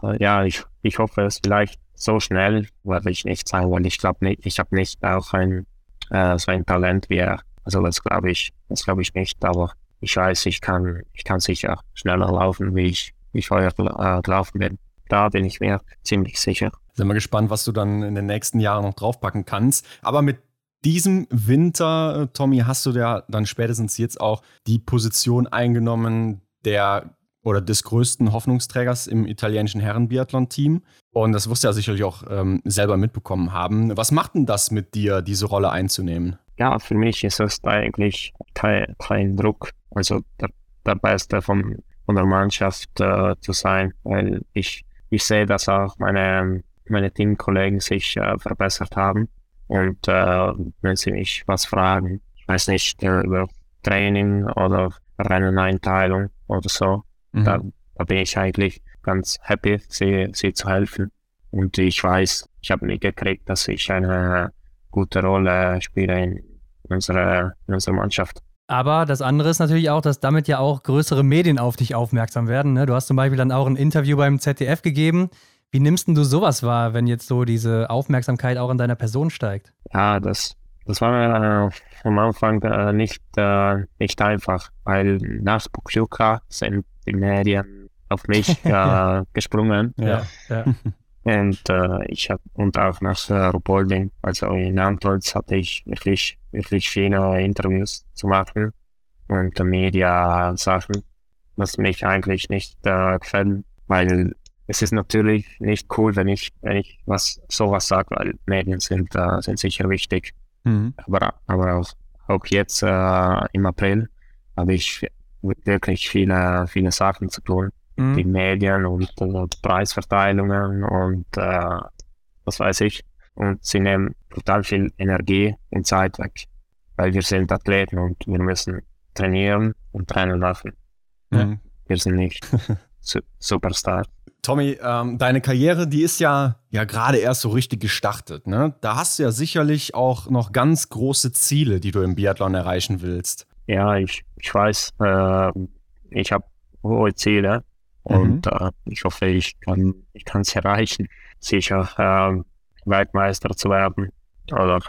Äh, ja, ich, ich hoffe es vielleicht so schnell, werde ich nicht sagen, weil ich glaube nicht, ich habe nicht auch ein äh, so ein Talent wie er. Also das glaube ich, das glaube ich nicht, aber ich weiß, ich kann, ich kann sicher schneller laufen, wie ich, wie ich heuer äh, gelaufen bin. Da bin ich mir ziemlich sicher. Sind wir gespannt, was du dann in den nächsten Jahren noch draufpacken kannst. Aber mit diesem Winter, äh, Tommy, hast du ja dann spätestens jetzt auch die Position eingenommen der oder des größten Hoffnungsträgers im italienischen Herrenbiathlon-Team. Und das wirst du ja sicherlich auch ähm, selber mitbekommen haben. Was macht denn das mit dir, diese Rolle einzunehmen? Ja, für mich ist es eigentlich kein, kein Druck, also der, der Beste von, von der Mannschaft äh, zu sein, weil ich, ich sehe, dass auch meine, meine Teamkollegen sich äh, verbessert haben. Und äh, wenn sie mich was fragen, ich weiß nicht, äh, über Training oder Renneneinteilung oder so, Mhm. da, da bin ich eigentlich ganz happy, sie, sie zu helfen. Und ich weiß, ich habe mitgekriegt, dass ich eine gute Rolle spiele in unserer, in unserer Mannschaft. Aber das andere ist natürlich auch, dass damit ja auch größere Medien auf dich aufmerksam werden. Ne? Du hast zum Beispiel dann auch ein Interview beim ZDF gegeben. Wie nimmst denn du sowas wahr, wenn jetzt so diese Aufmerksamkeit auch in deiner Person steigt? Ja, das, das war mir äh, am Anfang äh, nicht, äh, nicht einfach, weil nach Bukuka sind die Medien auf mich äh, gesprungen. Ja. ja. Und äh, ich hab, und auch nach äh, Rupolding, also in Antolz hatte ich wirklich, wirklich viele Interviews zu machen und äh, Media-Sachen, was mich eigentlich nicht äh, gefällt, weil es ist natürlich nicht cool, wenn ich, wenn ich was sowas sage, weil Medien sind, äh, sind sicher wichtig. Mhm. Aber, aber auch, auch jetzt äh, im April habe ich wirklich viele, viele Sachen zu tun Mhm. die Medien und, und Preisverteilungen und äh, was weiß ich. Und sie nehmen total viel Energie und Zeit weg, weil wir sind Athleten und wir müssen trainieren und machen. Ja. Mhm. Wir sind nicht Su Superstar. Tommy, ähm, deine Karriere, die ist ja, ja gerade erst so richtig gestartet. Ne? Da hast du ja sicherlich auch noch ganz große Ziele, die du im Biathlon erreichen willst. Ja, ich, ich weiß, äh, ich habe hohe Ziele und äh, ich hoffe, ich kann ich kann es erreichen, sicher äh, Weltmeister zu werden oder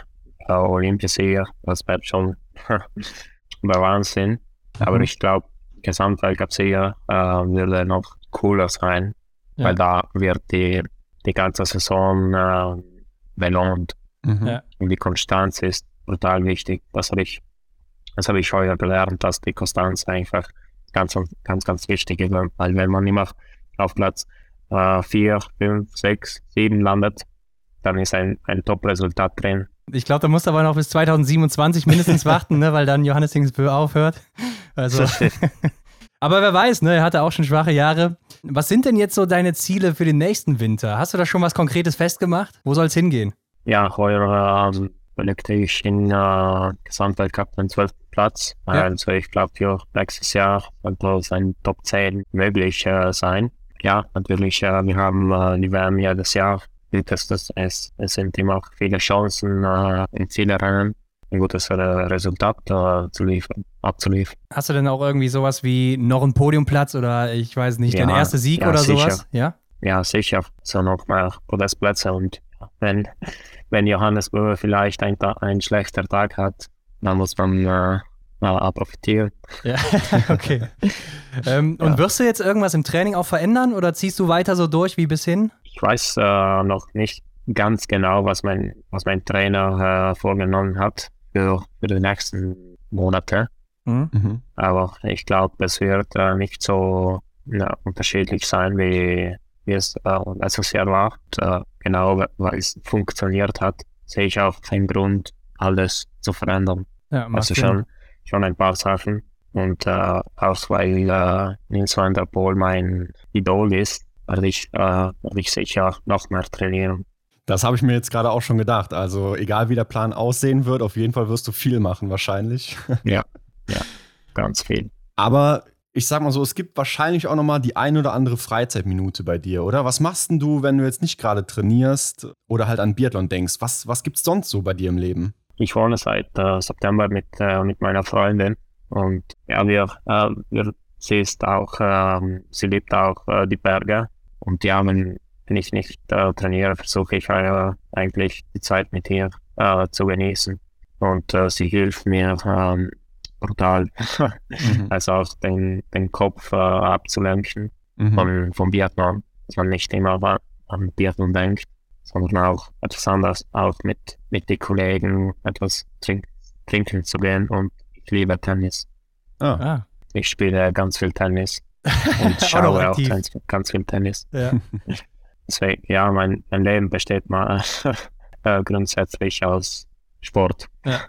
äh, Olympiasieger. Das wäre schon der Wahnsinn. Aber Mhm. ich glaube, Gesamtweltcup-Sieger äh, würde noch cooler sein, Ja. weil da wird die, die ganze Saison äh, belohnt. Mhm. Ja. Und die Konstanz ist brutal wichtig. Das habe ich das habe ich heuer gelernt, dass die Konstanz einfach ganz, ganz, ganz wichtig ist, weil wenn man immer auf Platz äh, 4, 5, 6, 7 landet, dann ist ein, ein Top-Resultat drin. Ich glaube, da musst du aber noch bis 2027 mindestens warten, ne, weil dann Johannes Hingsbö aufhört. Also. aber wer weiß, ne, er hatte auch schon schwache Jahre. Was sind denn jetzt so deine Ziele für den nächsten Winter? Hast du da schon was Konkretes festgemacht? Wo soll es hingehen? Ja, heuer äh, in äh, Gesamtweltcup den 12. Platz. Ja. Also ich glaube, für nächstes Jahr sollte es ein Top 10 möglich äh, sein. Ja, natürlich, äh, wir haben äh, die WM jedes Jahr. Das, das, es, es sind immer viele Chancen äh, im Zielrennen ein gutes äh, Resultat äh, zu liefern, abzuliefern. Hast du denn auch irgendwie sowas wie noch einen Podiumplatz oder ich weiß nicht, ja, dein erster Sieg ja, oder sicher. sowas? Ja? ja, sicher. So noch mehr Podestplätze und wenn, wenn Johannes Böwe vielleicht ein, einen schlechten Tag hat, dann muss man äh, mal profitieren. Ja, okay. ähm, ja. Und wirst du jetzt irgendwas im Training auch verändern oder ziehst du weiter so durch wie bis hin? Ich weiß äh, noch nicht ganz genau, was mein, was mein Trainer äh, vorgenommen hat für, für die nächsten Monate. Mhm. mhm. Aber ich glaube, es wird äh, nicht so ja, unterschiedlich sein, wie, wie es äh, letztes Jahr war. Und, äh, genau, weil es funktioniert hat, sehe ich auch keinen Grund, alles zu verändern. Ja, also schon, schon ein paar Sachen. Und äh, auch weil äh, Nils van der Poel mein Idol ist, werde ich, äh, werde ich sicher noch mehr trainieren. Das habe ich mir jetzt gerade auch schon gedacht. Also egal wie der Plan aussehen wird, auf jeden Fall wirst du viel machen wahrscheinlich. Ja, ja, ganz viel. Aber ich sag mal so, es gibt wahrscheinlich auch noch mal die ein oder andere Freizeitminute bei dir, oder? Was machst denn du, wenn du jetzt nicht gerade trainierst oder halt an Biathlon denkst? Was, was gibt's sonst so bei dir im Leben? Ich wohne seit äh, September mit, äh, mit meiner Freundin und ja, wir, äh, wir sie ist auch, ähm, sie liebt auch äh, die Berge und ja, wenn, wenn ich nicht äh, trainiere, versuche ich äh, eigentlich die Zeit mit ihr zu genießen und sie hilft mir ähm, brutal. mhm. Also auch den, den Kopf äh, abzulenken mhm. von, vom Biathlon, dass man nicht immer an Biathlon denkt, sondern auch etwas anderes, auch mit, mit den Kollegen etwas trink, trinken zu gehen und ich liebe Tennis. Oh. Ah. Ich spiele ganz viel Tennis und schaue auch, auch ganz, ganz, viel Tennis. Ja. Deswegen, ja, mein, mein Leben besteht mal äh, grundsätzlich aus Sport. Ja.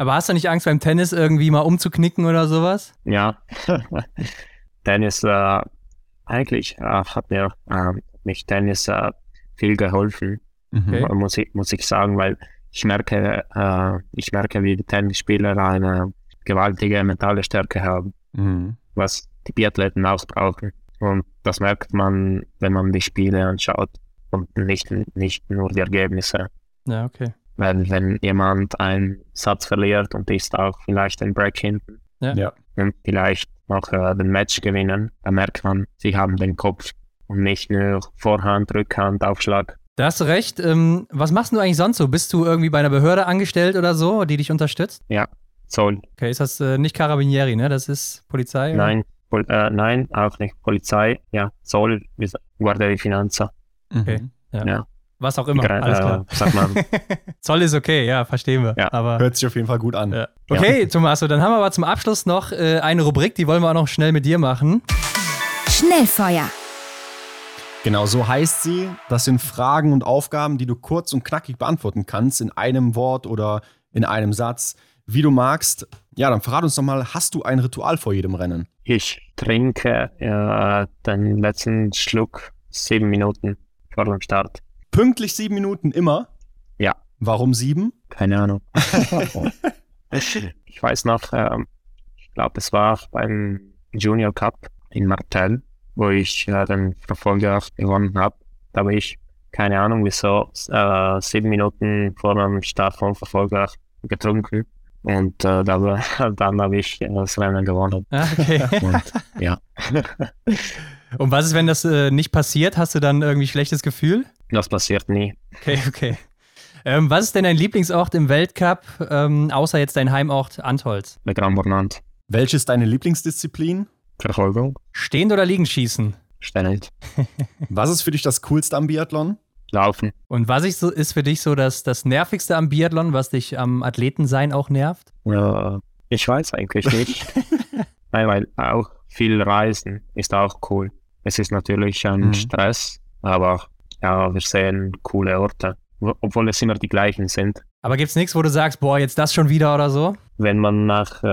Aber hast du nicht Angst beim Tennis irgendwie mal umzuknicken oder sowas? Ja. Tennis, äh, eigentlich äh, hat mir äh, mich Tennis äh, viel geholfen, okay. muss, ich, muss ich sagen, weil ich merke, äh, ich merke, wie die Tennisspieler eine gewaltige mentale Stärke haben, mhm. was die Biathleten auch brauchen. Und das merkt man, wenn man die Spiele anschaut und nicht, nicht nur die Ergebnisse. Ja, okay wenn, wenn jemand einen Satz verliert und ist auch vielleicht ein Break hinten ja. ja. und vielleicht noch äh, den Match gewinnen, dann merkt man, sie haben den Kopf und nicht nur Vorhand, Rückhand, Aufschlag. Da hast du recht. Ähm, was machst du eigentlich sonst so? Bist du irgendwie bei einer Behörde angestellt oder so, die dich unterstützt? Ja, Zoll. Okay, ist das äh, nicht Carabinieri, ne? Das ist Polizei? Oder? Nein, Pol äh, nein, auch nicht Polizei. Ja, Zoll, Guardia di Finanza. Okay, mhm. ja. ja. Was auch immer, Gerade, alles klar. Äh, sag mal. Zoll ist okay, ja, verstehen wir. Ja, aber, hört sich auf jeden Fall gut an. Ja. Okay, ja. Tommaso, dann haben wir aber zum Abschluss noch äh, eine Rubrik, die wollen wir auch noch schnell mit dir machen. Schnellfeuer. Genau, so heißt sie. Das sind Fragen und Aufgaben, die du kurz und knackig beantworten kannst, in einem Wort oder in einem Satz, wie du magst. Ja, dann verrat uns doch mal, hast du ein Ritual vor jedem Rennen? Ich trinke äh, den letzten Schluck sieben Minuten vor dem Start. Pünktlich sieben Minuten immer? Ja. Warum sieben? Keine Ahnung. ich weiß noch, ähm, ich glaube, es war beim Junior Cup in Martel, wo ich äh, den Verfolger gewonnen habe. Da habe ich keine Ahnung wieso äh, sieben Minuten vor dem Start vom Verfolger getrunken. Und äh, da, dann habe ich das Rennen gewonnen. Ah, okay. Und, ja. Und was ist, wenn das äh, nicht passiert? Hast du dann irgendwie schlechtes Gefühl? Das passiert nie. Okay, okay. Ähm, was ist denn dein Lieblingsort im Weltcup, ähm, außer jetzt dein Heimort Antholz? Le Grand Bornand. Welche ist deine Lieblingsdisziplin? Verfolgung. Stehend oder liegen schießen? Stehend. was ist für dich das Coolste am Biathlon? Laufen. Und was ist für dich so das, das Nervigste am Biathlon, was dich am Athletensein auch nervt? Ja, Ich weiß eigentlich nicht. Nein, weil auch viel Reisen ist auch cool. Es ist natürlich ein Mhm. Stress, aber ja, wir sehen coole Orte, wo- obwohl es immer die gleichen sind. Aber gibt's nichts, wo du sagst, boah, jetzt das schon wieder oder so? Wenn man nach, äh,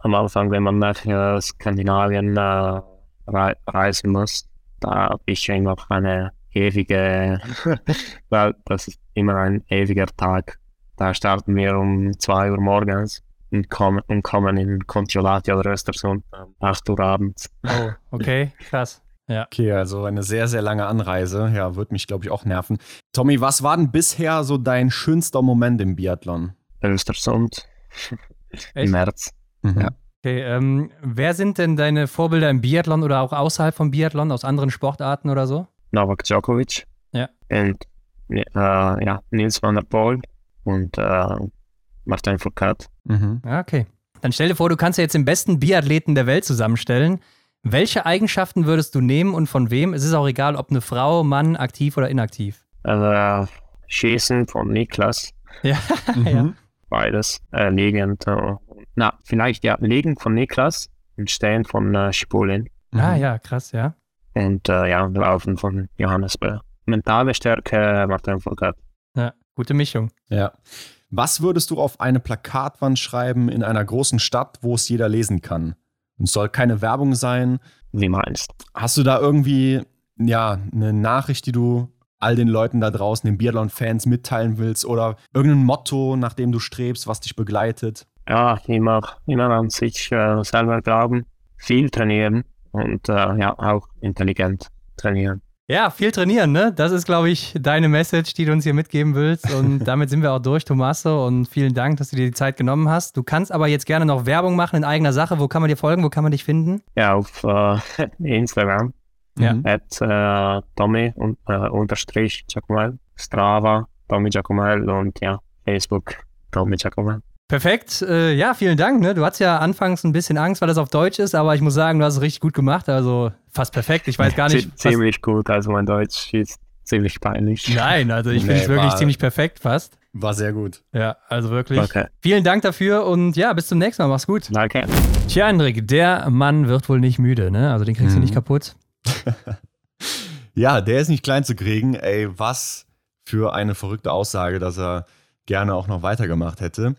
am Anfang, wenn man nach äh, Skandinavien äh, rei reisen muss, da habe ich immer eine ewige, weil das ist immer ein ewiger Tag. Da starten wir um 2 Uhr morgens und kommen, und kommen in Kontiolahti oder Östersund um 8 Uhr abends. Oh, okay, krass. Okay, also eine sehr, sehr lange Anreise. Ja, wird mich, glaube ich, auch nerven. Tommy, was war denn bisher so dein schönster Moment im Biathlon? Östersund Echt? im März. Mhm. Ja. Okay, ähm, wer sind denn deine Vorbilder im Biathlon oder auch außerhalb vom Biathlon, aus anderen Sportarten oder so? Novak Djokovic. Ja. Und äh, ja, Nils van der Poel und äh, Martin Foucault. Mhm. Ja, okay. Dann stell dir vor, du kannst ja jetzt den besten Biathleten der Welt zusammenstellen. Welche Eigenschaften würdest du nehmen und von wem? Es ist auch egal, ob eine Frau, Mann, aktiv oder inaktiv. Äh, Schießen von Niklas, Ja, Mhm. ja. beides. Äh, liegend, äh, na, vielleicht ja, liegend von Niklas und stehend von äh, Spulin. Ah, ja, krass, ja. Und äh, ja, laufen von Johannes Böhr. Mentale Stärke Martin Foucault. Ja, gute Mischung. Ja. Was würdest du auf eine Plakatwand schreiben in einer großen Stadt, wo es jeder lesen kann? Es soll keine Werbung sein. Wie meinst Hast du da irgendwie ja eine Nachricht, die du all den Leuten da draußen, den Biathlon-Fans mitteilen willst oder irgendein Motto, nach dem du strebst, was dich begleitet? Ja, immer, immer an sich äh, selber glauben, viel trainieren und äh, ja, auch intelligent trainieren. Ja, viel trainieren, ne? Das ist, glaube ich, deine Message, die du uns hier mitgeben willst. Und damit sind wir auch durch, Tommaso. Und vielen Dank, dass du dir die Zeit genommen hast. Du kannst aber jetzt gerne noch Werbung machen in eigener Sache. Wo kann man dir folgen? Wo kann man dich finden? Ja, auf äh, Instagram, Ja. Mhm. at äh, Tommy und, äh, unterstrich Giacomelli, Strava, Tommy Giacomelli und ja, Facebook, Tommy Giacomelli. Perfekt. Äh, ja, vielen Dank. Ne? Du hattest ja anfangs ein bisschen Angst, weil das auf Deutsch ist, aber ich muss sagen, du hast es richtig gut gemacht. Also fast perfekt. Ich weiß gar nicht. Ziemlich gut, also mein Deutsch ist ziemlich peinlich. Nein, also ich finde Nee, es wirklich ziemlich perfekt fast. War sehr gut. Ja, also wirklich. Okay, Vielen Dank dafür und ja, bis zum nächsten Mal. Mach's gut. danke. Tja, Hendrik, der Mann wird wohl nicht müde, ne? Also den kriegst du Mhm. nicht kaputt. Ja, der ist nicht klein zu kriegen. Ey, was für eine verrückte Aussage, dass er gerne auch noch weitergemacht hätte.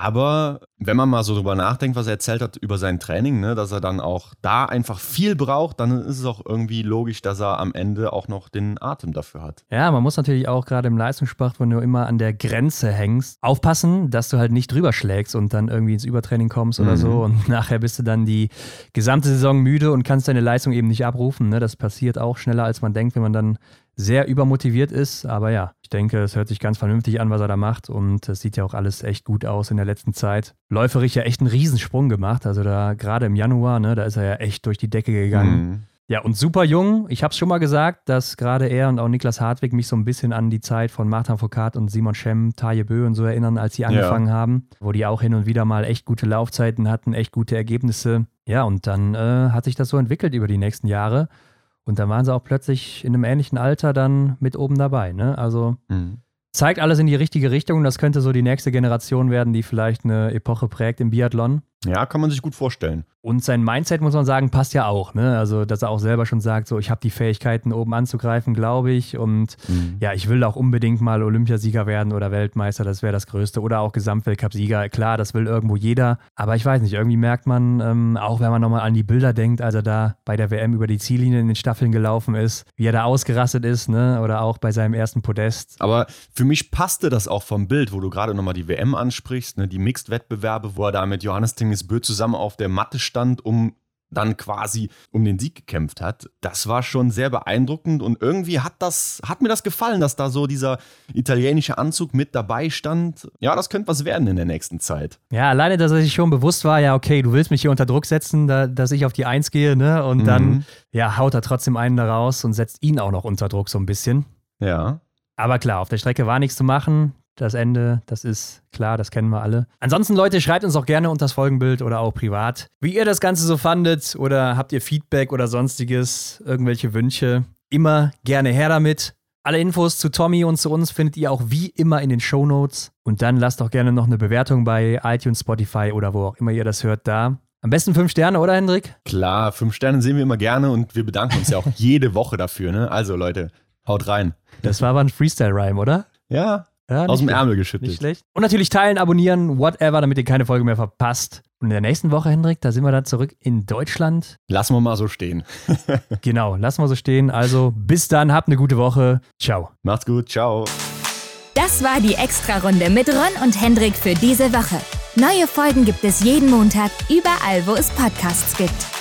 Aber wenn man mal so drüber nachdenkt, was er erzählt hat über sein Training, ne, dass er dann auch da einfach viel braucht, dann ist es auch irgendwie logisch, dass er am Ende auch noch den Atem dafür hat. Ja, man muss natürlich auch gerade im Leistungssport, wenn du immer an der Grenze hängst, aufpassen, dass du halt nicht drüber schlägst und dann irgendwie ins Übertraining kommst oder Mhm. so. Und nachher bist du dann die gesamte Saison müde und kannst deine Leistung eben nicht abrufen. Ne? Das passiert auch schneller, als man denkt, wenn man dann sehr übermotiviert ist. Aber ja, ich denke, es hört sich ganz vernünftig an, was er da macht. Und es sieht ja auch alles echt gut aus in der letzten Zeit. Läuferisch ja echt einen Riesensprung gemacht. Also da gerade im Januar, ne, da ist er ja echt durch die Decke gegangen. Mhm. Ja, und super jung. Ich habe es schon mal gesagt, dass gerade er und auch Niklas Hartwig mich so ein bisschen an die Zeit von Martin Foucault und Simon Schemm, Taje Bö und so erinnern, als sie angefangen haben, wo die auch hin und wieder mal echt gute Laufzeiten hatten, echt gute Ergebnisse. Ja, und dann äh, hat sich das so entwickelt über die nächsten Jahre. Und dann waren sie auch plötzlich in einem ähnlichen Alter dann mit oben dabei. Ne? Also Mhm. zeigt alles in die richtige Richtung. Das könnte so die nächste Generation werden, die vielleicht eine Epoche prägt im Biathlon. Ja, kann man sich gut vorstellen. Und sein Mindset, muss man sagen, passt ja auch. Ne? Also, dass er auch selber schon sagt, so, ich habe die Fähigkeiten, oben anzugreifen, glaube ich. Und ja, ich will auch unbedingt mal Olympiasieger werden oder Weltmeister, das wäre das Größte. Oder auch Gesamtweltcup-Sieger. Klar, das will irgendwo jeder. Aber ich weiß nicht, irgendwie merkt man, ähm, auch wenn man nochmal an die Bilder denkt, als er da bei der WM über die Ziellinie in den Staffeln gelaufen ist, wie er da ausgerastet ist, ne? oder auch bei seinem ersten Podest. Aber für mich passte das auch vom Bild, wo du gerade nochmal die WM ansprichst, ne, die Mixed-Wettbewerbe, wo er da mit Johannes Tingesbö zusammen auf der Matte stand, um dann quasi um den Sieg gekämpft hat. Das war schon sehr beeindruckend und irgendwie hat das, hat mir das gefallen, dass da so dieser italienische Anzug mit dabei stand. Ja, das könnte was werden in der nächsten Zeit. Ja, alleine, dass er sich schon bewusst war, ja, okay, du willst mich hier unter Druck setzen, da, dass ich auf die Eins gehe, ne? Und Mhm. dann, ja, haut er trotzdem einen da raus und setzt ihn auch noch unter Druck so ein bisschen. Ja. Aber klar, auf der Strecke war nichts zu machen. Das Ende, das ist klar, das kennen wir alle. Ansonsten, Leute, schreibt uns auch gerne unter das Folgenbild oder auch privat, wie ihr das Ganze so fandet oder habt ihr Feedback oder sonstiges, irgendwelche Wünsche. Immer gerne her damit. Alle Infos zu Tommy und zu uns findet ihr auch wie immer in den Show Notes. Und dann lasst doch gerne noch eine Bewertung bei iTunes, Spotify oder wo auch immer ihr das hört da. Am besten fünf Sterne, oder Hendrik? Klar, fünf Sterne sehen wir immer gerne und wir bedanken uns ja auch jede Woche dafür. Ne? Also Leute, haut rein. Das war aber ein Freestyle-Rhyme, oder? Ja, Ja, aus dem Ärmel geschüttelt. Nicht schlecht. Und natürlich teilen, abonnieren, whatever, damit ihr keine Folge mehr verpasst. Und in der nächsten Woche, Hendrik, da sind wir dann zurück in Deutschland. Lassen wir mal so stehen. Genau, lassen wir so stehen. Also bis dann, habt eine gute Woche. Ciao. Macht's gut, ciao. Das war die Extra-Runde mit Ron und Hendrik für diese Woche. Neue Folgen gibt es jeden Montag, überall, wo es Podcasts gibt.